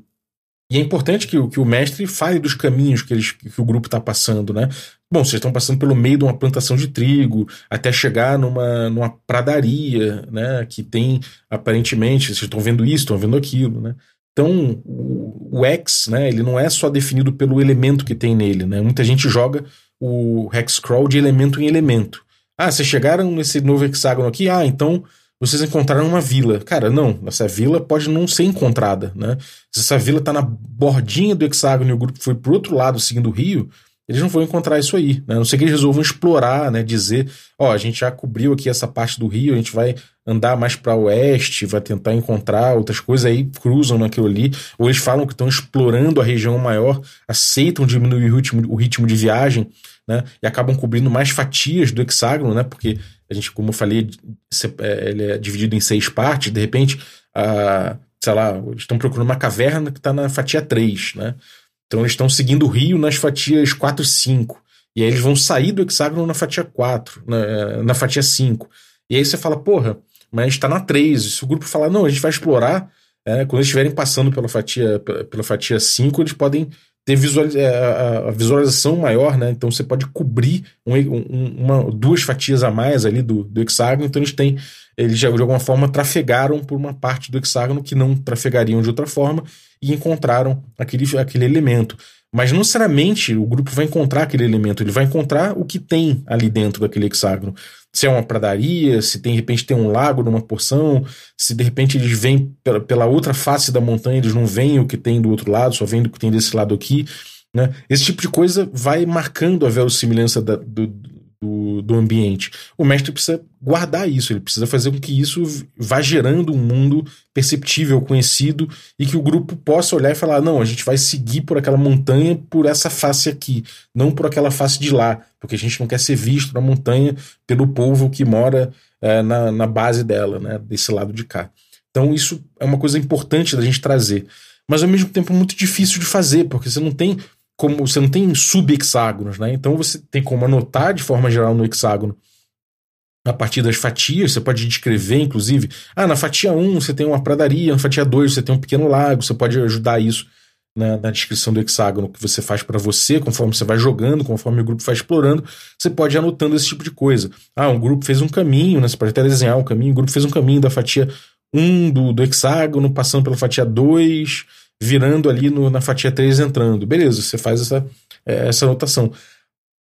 e é importante que, que o mestre fale dos caminhos que, eles, que o grupo está passando, né? Bom, vocês estão passando pelo meio de uma plantação de trigo até chegar numa, numa pradaria, né? Que tem, aparentemente, vocês estão vendo isso, estão vendo aquilo, né? Então, o, o X, né, ele não é só definido pelo elemento que tem nele, né? Muita gente joga o Hexcrawl de elemento em elemento. Ah, vocês chegaram nesse novo hexágono aqui, ah, então vocês encontraram uma vila. Cara, não, essa vila pode não ser encontrada, né? Se essa vila está na bordinha do hexágono e o grupo foi pro outro lado seguindo o rio, eles não vão encontrar isso aí, né? A não sei que eles resolvam explorar, né? Dizer, ó, a gente já cobriu aqui essa parte do rio, a gente vai andar mais para oeste, vai tentar encontrar outras coisas aí, cruzam naquilo ali, ou eles falam que estão explorando a região maior, aceitam diminuir o ritmo, o ritmo de viagem, né? E acabam cobrindo mais fatias do hexágono, né? Porque a gente, como eu falei, é, ele é dividido em seis partes, de repente, a, sei lá, estão procurando uma caverna que está na fatia 3, né? Então eles estão seguindo o rio nas fatias 4 e 5. E aí eles vão sair do hexágono na fatia 4, na, na fatia 5. E aí você fala, porra, mas está na 3. Se o grupo falar, não, a gente vai explorar, é, quando eles estiverem passando pela fatia, pela fatia 5, eles podem ter é, a, visualização maior, né? Então você pode cobrir um, uma, duas fatias a mais ali do, do hexágono. Então eles têm, eles de alguma forma trafegaram por uma parte do hexágono que não trafegariam de outra forma e encontraram aquele, aquele elemento. Mas não necessariamente o grupo vai encontrar aquele elemento, ele vai encontrar o que tem ali dentro daquele hexágono. Se é uma pradaria, se tem, de repente tem um lago numa porção, se de repente eles vêm pela, pela outra face da montanha, eles não veem o que tem do outro lado, só vêm o que tem desse lado aqui. Né? Esse tipo de coisa vai marcando a verossimilhança da, do, do, do ambiente. O mestre precisa guardar isso, ele precisa fazer com que isso vá gerando um mundo perceptível, conhecido, e que o grupo possa olhar e falar: não, a gente vai seguir por aquela montanha por essa face aqui, não por aquela face de lá, porque a gente não quer ser visto na montanha pelo povo que mora é, na, na base dela, né, desse lado de cá. Então, isso é uma coisa importante da gente trazer. Mas ao mesmo tempo muito difícil de fazer, porque você não tem como você não tem sub-hexágonos, né? Então você tem como anotar de forma geral no hexágono a partir das fatias, você pode descrever, inclusive, ah, na fatia 1 você tem uma pradaria, na fatia 2 você tem um pequeno lago, você pode ajudar isso na, na descrição do hexágono que você faz para você, conforme você vai jogando, conforme o grupo vai explorando, você pode ir anotando esse tipo de coisa. Ah, um grupo fez um caminho, né? Você pode até desenhar um caminho, o grupo fez um caminho da fatia 1 do, do hexágono, passando pela fatia 2, virando ali no, na fatia 3 entrando. Beleza, você faz essa, é, essa anotação.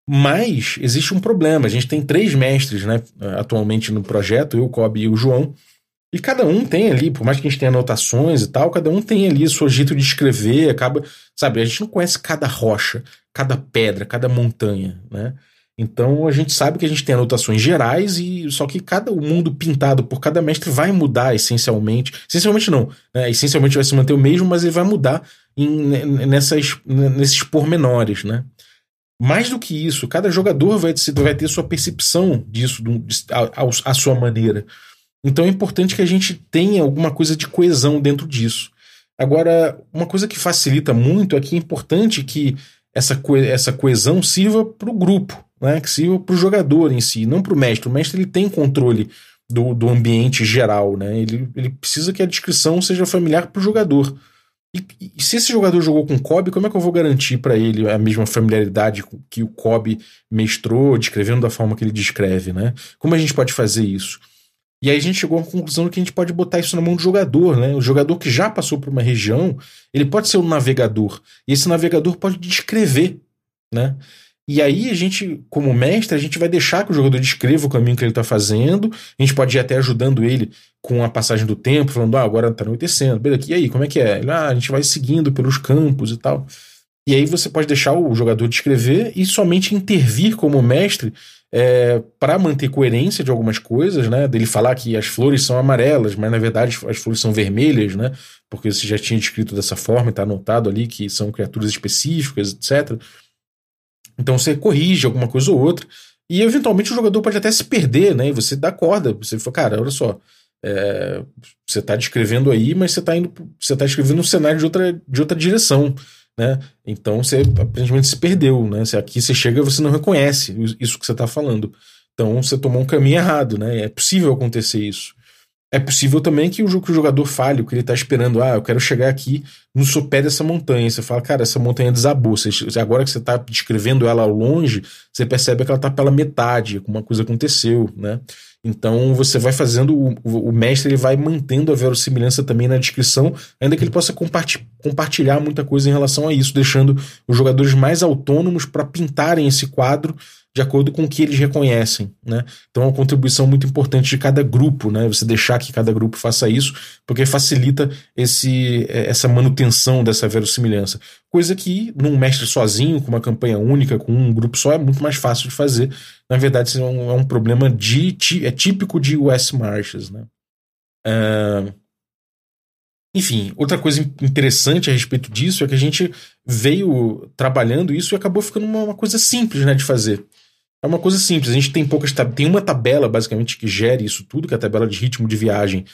Mas existe um problema. A gente tem três mestres né, atualmente no projeto, eu, o Kobe e o João. E cada um tem ali, por mais que a gente tenha anotações e tal, cada um tem ali o seu jeito de escrever, acaba. Sabe, a gente não conhece cada rocha, cada pedra, cada montanha, né? Então a gente sabe que a gente tem anotações gerais e só que cada o mundo pintado por cada mestre vai mudar essencialmente. Essencialmente não, né? essencialmente vai se manter o mesmo, mas ele vai mudar em, nessas, nesses pormenores, né? Mais do que isso, cada jogador vai, vai ter sua percepção disso a, a sua maneira. Então é importante que a gente tenha alguma coisa de coesão dentro disso. Agora, uma coisa que facilita muito é que é importante que essa, co essa coesão sirva para o grupo né, que sirva para o jogador em si, não para o mestre. O mestre ele tem controle do, do ambiente geral, né? Ele, ele precisa que a descrição seja familiar para o jogador. E, e, se esse jogador jogou com Kobe, como é que eu vou garantir para ele a mesma familiaridade que o Kobe mestrou, descrevendo da forma que ele descreve, né? Como a gente pode fazer isso? E aí a gente chegou à conclusão que a gente pode botar isso na mão do jogador, né? O jogador que já passou por uma região, ele pode ser um navegador. E esse navegador pode descrever, né? E aí a gente, como mestre, a gente vai deixar que o jogador descreva o caminho que ele está fazendo. A gente pode ir até ajudando ele com a passagem do tempo, falando, ah, agora está anoitecendo, beleza, e aí, como é que é? Ele, ah, a gente vai seguindo pelos campos e tal. E aí você pode deixar o jogador descrever e somente intervir como mestre é, para manter coerência de algumas coisas, né? Dele falar que as flores são amarelas, mas na verdade as flores são vermelhas, né? Porque você já tinha descrito dessa forma e está anotado ali que são criaturas específicas, etc. Então você corrige alguma coisa ou outra. E eventualmente o jogador pode até se perder, né? E você dá corda. Você fala, cara, olha só. É, você está descrevendo aí, mas você está indo. Você está escrevendo um cenário de outra, de outra direção né? Então você aparentemente se perdeu, né? Se aqui você chega você não reconhece isso que você está falando. Então você tomou um caminho errado, né? É possível acontecer isso. É possível também que o, jogador falhe, o que ele está esperando. Ah, eu quero chegar aqui no sopé dessa montanha. Você fala, cara, essa montanha desabou. Você, agora que você está descrevendo ela ao longe, você percebe que ela está pela metade, alguma coisa aconteceu, né? Então você vai fazendo, o, o, mestre ele vai mantendo a verossimilhança também na descrição, ainda que ele possa compartilhar muita coisa em relação a isso, deixando os jogadores mais autônomos para pintarem esse quadro de acordo com o que eles reconhecem, né? Então é uma contribuição muito importante de cada grupo, né? Você deixar que cada grupo faça isso, porque facilita esse, é, essa manutenção dessa verossimilhança. Coisa que num mestre sozinho, com uma campanha única, com um grupo só, é muito mais fácil de fazer. Na verdade, isso é um, é um problema de, é típico de West Marches, né? Uh, enfim, outra coisa interessante a respeito disso é que a gente veio trabalhando isso e acabou ficando uma, uma coisa simples né, de fazer. É uma coisa simples. A gente tem poucas tem uma tabela basicamente que gere isso tudo, que é a tabela de ritmo de viagem,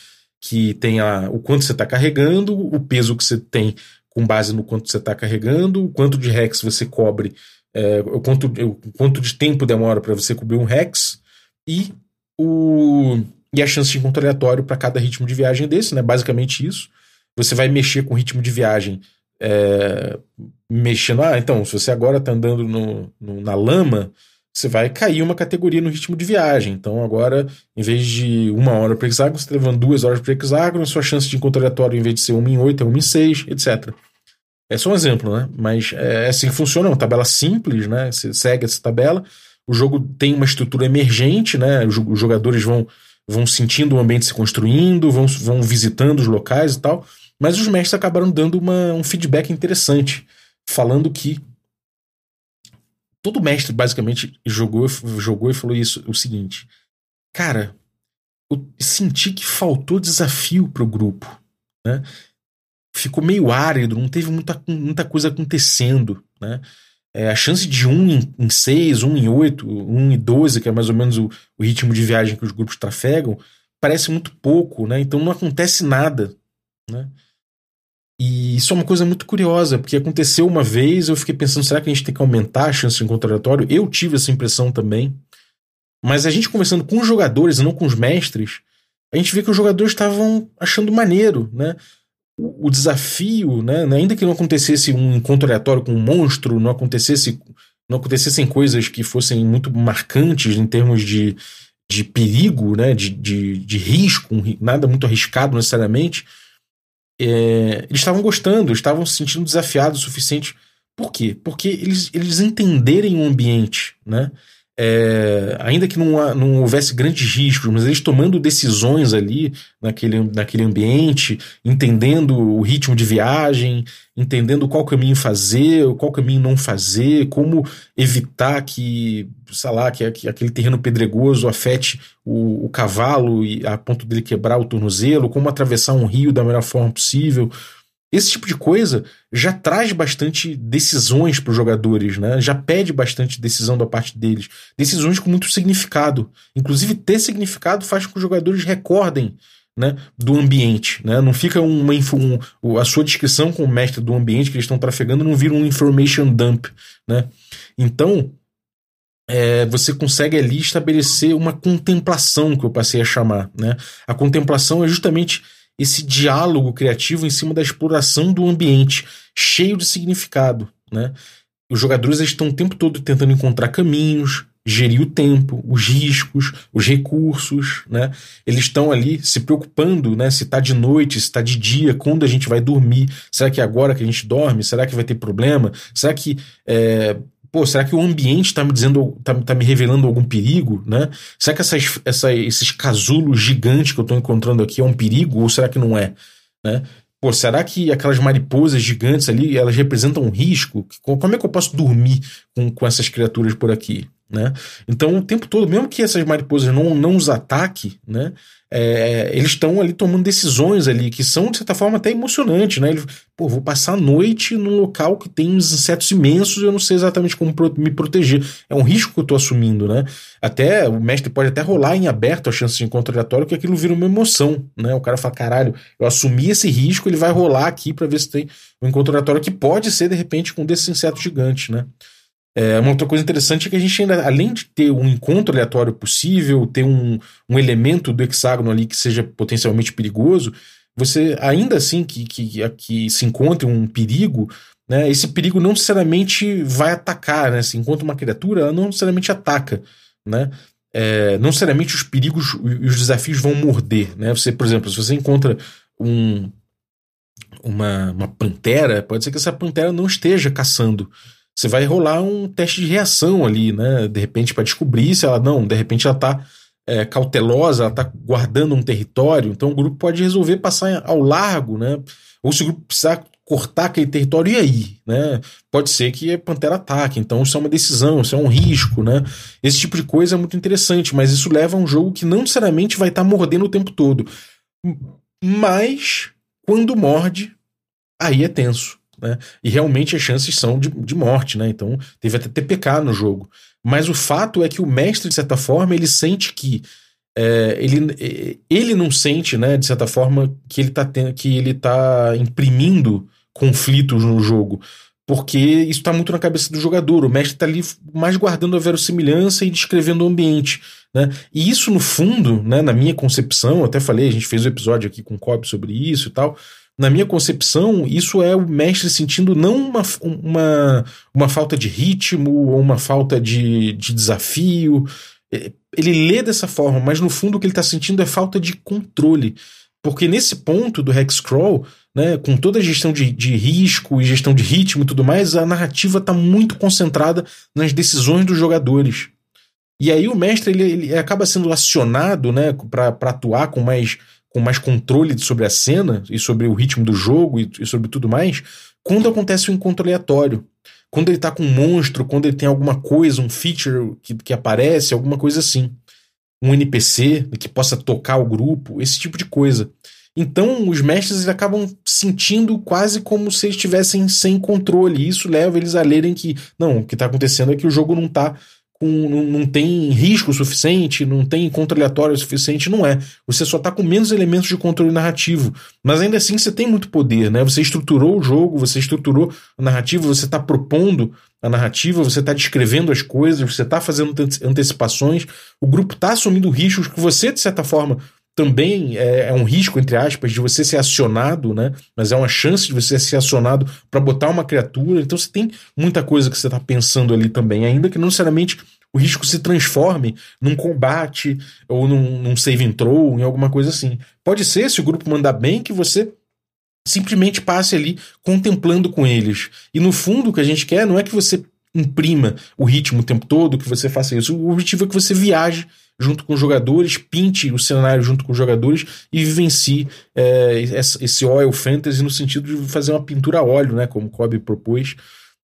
que tem a, o quanto você está carregando, o peso que você tem com base no quanto você está carregando, o quanto de hex você cobre, é, o, quanto, o quanto de tempo demora para você cobrir um hex e o e a chance de encontro aleatório para cada ritmo de viagem desse, né? Basicamente isso. Você vai mexer com o ritmo de viagem é, mexendo. Ah, então, se você agora está andando no, no, na lama, você vai cair uma categoria no ritmo de viagem. Então agora, em vez de uma hora para hexágono, você está levando duas horas para hexágono, sua chance de encontro aleatório, em vez de ser uma em oito, é uma em seis, etc. É só um exemplo, né? Mas é assim que funciona, é uma tabela simples, né? Você segue essa tabela. O jogo tem uma estrutura emergente, né? Os jogadores vão, vão sentindo o ambiente se construindo, vão, vão visitando os locais e tal. Mas os mestres acabaram dando uma, um feedback interessante, falando que todo mestre basicamente jogou, jogou e falou isso, o seguinte, cara, eu senti que faltou desafio pro grupo, né? Ficou meio árido, não teve muita, muita coisa acontecendo, né? É, a chance de um em, em seis, um em oito, um em doze, que é mais ou menos o, o ritmo de viagem que os grupos trafegam, parece muito pouco, né? Então não acontece nada, né? E isso é uma coisa muito curiosa, porque aconteceu uma vez, eu fiquei pensando, será que a gente tem que aumentar a chance de encontro aleatório? Eu tive essa impressão também. Mas a gente conversando com os jogadores e não com os mestres, a gente vê que os jogadores estavam achando maneiro, né? O, desafio, né? Ainda que não acontecesse um encontro aleatório com um monstro, não acontecesse não acontecessem coisas que fossem muito marcantes em termos de, de perigo, né? De, de, de risco, nada muito arriscado necessariamente é, eles estavam gostando, estavam se sentindo desafiados o suficiente. Por quê? Porque eles, eles entenderem o ambiente, né? É, ainda que não, não houvesse grandes riscos, mas eles tomando decisões ali naquele, naquele ambiente, entendendo o ritmo de viagem, entendendo qual caminho fazer, qual caminho não fazer, como evitar que, sei lá, que, que aquele terreno pedregoso afete o, o cavalo e a ponto dele quebrar o tornozelo, como atravessar um rio da melhor forma possível. Esse tipo de coisa já traz bastante decisões para os jogadores, né? Já pede bastante decisão da parte deles. Decisões com muito significado. Inclusive, ter significado faz com que os jogadores recordem né, do ambiente. Né? Não fica uma, um, a sua descrição com o mestre do ambiente que eles estão trafegando não vira um information dump. Né? Então, é, você consegue ali estabelecer uma contemplação, que eu passei a chamar. Né? A contemplação é justamente esse diálogo criativo em cima da exploração do ambiente, cheio de significado. Né? Os jogadores estão o tempo todo tentando encontrar caminhos, gerir o tempo, os riscos, os recursos, né? Eles estão ali se preocupando, né? Se está de noite, se está de dia, quando a gente vai dormir. Será que é agora que a gente dorme? Será que vai ter problema? Será que é, pô, será que o ambiente está me dizendo, está tá me revelando algum perigo, né? Será que essas, essa, esses casulos gigantes que eu estou encontrando aqui é um perigo ou será que não é, né? pô, será que aquelas mariposas gigantes ali, elas representam um risco? Como é que eu posso dormir com, com essas criaturas por aqui? Né? Então, o tempo todo, mesmo que essas mariposas não, não os ataquem, né? É, eles estão ali tomando decisões ali que são, de certa forma, até emocionantes, né? Ele, pô, vou passar a noite num local que tem uns insetos imensos e eu não sei exatamente como me proteger. É um risco que eu estou assumindo, né? Até o mestre pode até rolar em aberto a chance de encontro aleatório, que aquilo vira uma emoção, né? O cara fala, caralho, eu assumi esse risco, ele vai rolar aqui para ver se tem um encontro aleatório que pode ser, de repente, com um desses insetos gigantes, né? É, uma outra coisa interessante é que a gente ainda, além de ter um encontro aleatório possível, ter um, um elemento do hexágono ali que seja potencialmente perigoso, você ainda assim que, que, que se encontre um perigo, né, esse perigo não necessariamente vai atacar, né? Se encontra uma criatura, ela não necessariamente ataca, né? É, não necessariamente os perigos e os desafios vão morder, né? Você, por exemplo, se você encontra um, uma, uma pantera, pode ser que essa pantera não esteja caçando, você vai rolar um teste de reação ali, né? De repente, para descobrir se ela não, de repente ela está é, cautelosa, ela está guardando um território, então o grupo pode resolver passar ao largo, né? Ou se o grupo precisar cortar aquele território, e aí? Né? Pode ser que a Pantera ataque, então isso é uma decisão, isso é um risco, né? Esse tipo de coisa é muito interessante, mas isso leva a um jogo que não necessariamente vai estar tá mordendo o tempo todo. Mas, quando morde, aí é tenso. Né? E realmente as chances são de, de morte, né? Então teve até TPK no jogo. Mas o fato é que o mestre, de certa forma, ele sente que. É, ele, ele não sente, né, de certa forma, que ele está que ele tá imprimindo conflitos no jogo. Porque isso está muito na cabeça do jogador. O mestre está ali mais guardando a verossimilhança e descrevendo o ambiente. Né? E isso, no fundo, né, na minha concepção, até falei, a gente fez um episódio aqui com o Cobb sobre isso e tal na minha concepção, isso é o mestre sentindo não uma, uma, uma falta de ritmo ou uma falta de, de desafio. É, ele lê dessa forma, mas no fundo o que ele está sentindo é falta de controle. Porque nesse ponto do Hexcrawl, né, com toda a gestão de, de risco e gestão de ritmo e tudo mais, a narrativa está muito concentrada nas decisões dos jogadores. E aí o mestre ele, ele acaba sendo acionado né, para atuar com mais com mais controle sobre a cena e sobre o ritmo do jogo e, e sobre tudo mais, quando acontece um encontro aleatório. Quando ele tá com um monstro, quando ele tem alguma coisa, um feature que, que aparece, alguma coisa assim. Um NPC que possa tocar o grupo, esse tipo de coisa. Então, os mestres acabam sentindo quase como se eles estivessem sem controle. E isso leva eles a lerem que, não, o que está acontecendo é que o jogo não está com, não, não tem risco suficiente, não tem controle aleatório suficiente, não é. Você só está com menos elementos de controle narrativo. Mas ainda assim você tem muito poder, né? Você estruturou o jogo, você estruturou a narrativa, você está propondo a narrativa, você está descrevendo as coisas, você está fazendo antecipações, o grupo está assumindo riscos que você, de certa forma, também é, é, um risco, entre aspas, de você ser acionado, né? Mas é uma chance de você ser acionado para botar uma criatura. Então você tem muita coisa que você está pensando ali também, ainda que não necessariamente o risco se transforme num combate ou num, num save and throw, em alguma coisa assim. Pode ser, se o grupo mandar bem, que você simplesmente passe ali contemplando com eles. E no fundo, o que a gente quer não é que você imprima o ritmo o tempo todo, que você faça isso. O objetivo é que você viaje junto com os jogadores, pinte o cenário junto com os jogadores e vivencie é, esse oil fantasy no sentido de fazer uma pintura a óleo, né, como Kobe propôs,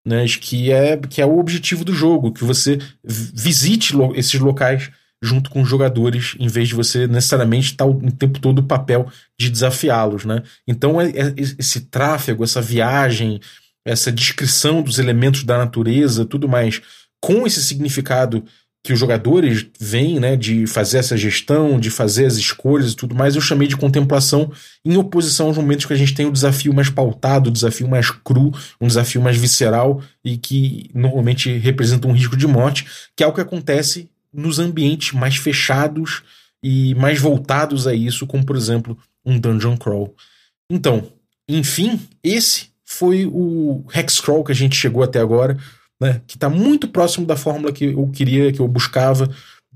né, que é, que é o objetivo do jogo, que você visite lo esses locais junto com os jogadores, em vez de você necessariamente estar o tempo todo o papel de desafiá-los, né? Então é, é, esse tráfego, essa viagem, essa descrição dos elementos da natureza, tudo mais, com esse significado que os jogadores vêm, né, de fazer essa gestão, de fazer as escolhas e tudo mais, eu chamei de contemplação em oposição aos momentos que a gente tem o desafio mais pautado, o desafio mais cru, um desafio mais visceral e que normalmente representa um risco de morte, que é o que acontece nos ambientes mais fechados e mais voltados a isso, como por exemplo um dungeon crawl. Então, enfim, esse foi o Hexcrawl que a gente chegou até agora né, que está muito próximo da fórmula que eu queria, que eu buscava,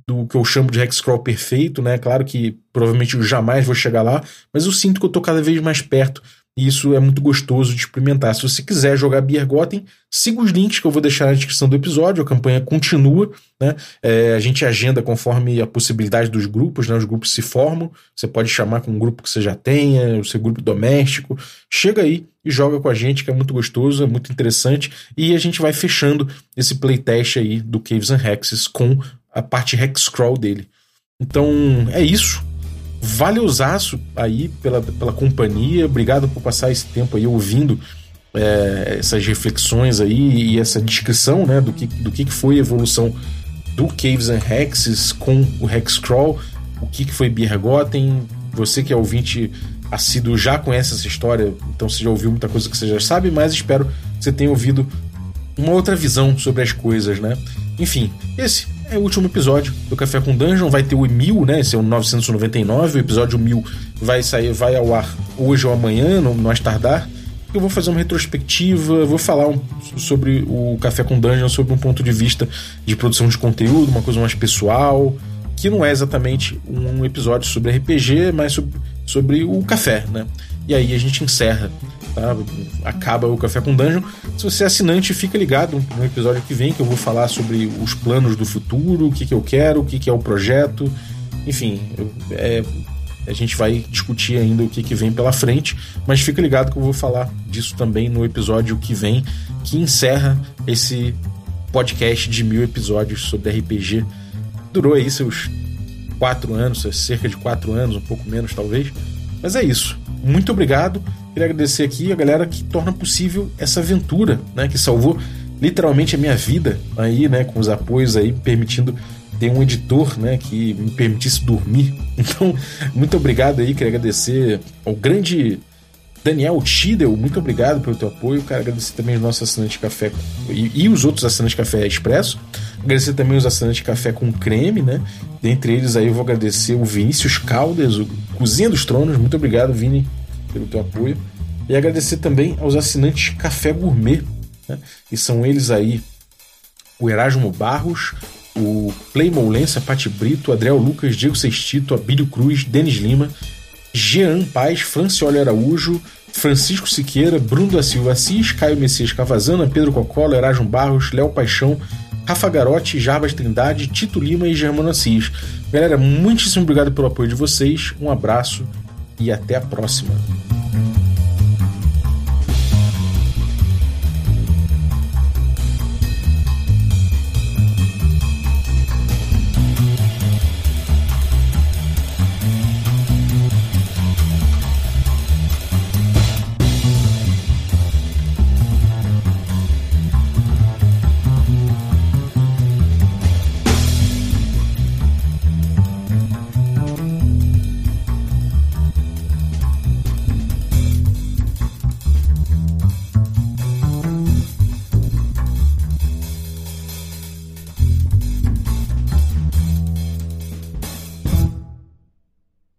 do que eu chamo de hexcrawl perfeito, né? Claro que provavelmente eu jamais vou chegar lá, mas eu sinto que eu estou cada vez mais perto E isso é muito gostoso de experimentar. Se você quiser jogar Biergotten, siga os links que eu vou deixar na descrição do episódio. A campanha continua, né? É, a gente agenda conforme a possibilidade dos grupos, né? Os grupos se formam. Você pode chamar com um grupo que você já tenha, o seu grupo doméstico. Chega aí e joga com a gente, que é muito gostoso, é muito interessante. E a gente vai fechando esse playtest aí do Caves and Hexes com a parte Hexcrawl dele. Então é isso. Valeuzaço aí pela, pela companhia. Obrigado por passar esse tempo aí ouvindo é, essas reflexões aí e essa descrição né, do, que, do que foi a evolução do Caves and Hexes com o Hexcrawl, o que, que foi Biergotten. Você que é ouvinte assíduo já conhece essa história, então você já ouviu muita coisa que você já sabe, mas espero que você tenha ouvido uma outra visão sobre as coisas, né? Enfim, esse é o último episódio Café com Dungeon. Vai ter o 1000, né? Esse é o 999. O episódio 1000 vai sair, vai ao ar hoje ou amanhã, no mais tardar. Eu vou fazer uma retrospectiva, vou falar um, sobre o Café com Dungeon sob um ponto de vista de produção de conteúdo, uma coisa mais pessoal, que não é exatamente um episódio sobre RPG, mas sobre, sobre o café, né? E aí a gente encerra tá? Acaba o Café com Dungeon. Se você é assinante, fica ligado no episódio que vem, que eu vou falar sobre os planos do futuro, o que, que eu quero, o que, que é o projeto. Enfim, é, a gente vai discutir ainda o que, que vem pela frente, mas fica ligado que eu vou falar disso também no episódio que vem, que encerra esse podcast de mil episódios sobre RPG. Durou aí seus quatro anos, cerca de quatro anos, um pouco menos talvez. Mas é isso. Muito obrigado. Queria agradecer aqui a galera que torna possível essa aventura, né? Que salvou literalmente a minha vida aí, né? Com os apoios aí, permitindo ter um editor, né? Que me permitisse dormir. [LAUGHS] Então, muito obrigado aí. Queria agradecer ao grande Daniel Tidel, muito obrigado pelo teu apoio. Quero agradecer também os nossos assinantes de café e, e, os outros assinantes de café expresso. Agradecer também os assinantes de café com creme, né? Dentre eles aí eu vou agradecer o Vinícius Caldas, o Cozinha dos Tronos. Muito obrigado, Vini, pelo teu apoio. E agradecer também aos assinantes Café Gourmet, né? e são eles aí o Erasmo Barros, o Play Moulença, Pati Brito, Adriel Lucas, Diego Sextito, Abílio Cruz, Denis Lima, Jean Paz, Francioli Araújo, Francisco Siqueira, Bruno da Silva Assis, Caio Messias Cavazana, Pedro Cocola, Erasmo Barros, Léo Paixão, Rafa Garotti, Jarbas Trindade, Tito Lima e Germano Assis. Galera, muitíssimo obrigado pelo apoio de vocês, um abraço e até a próxima.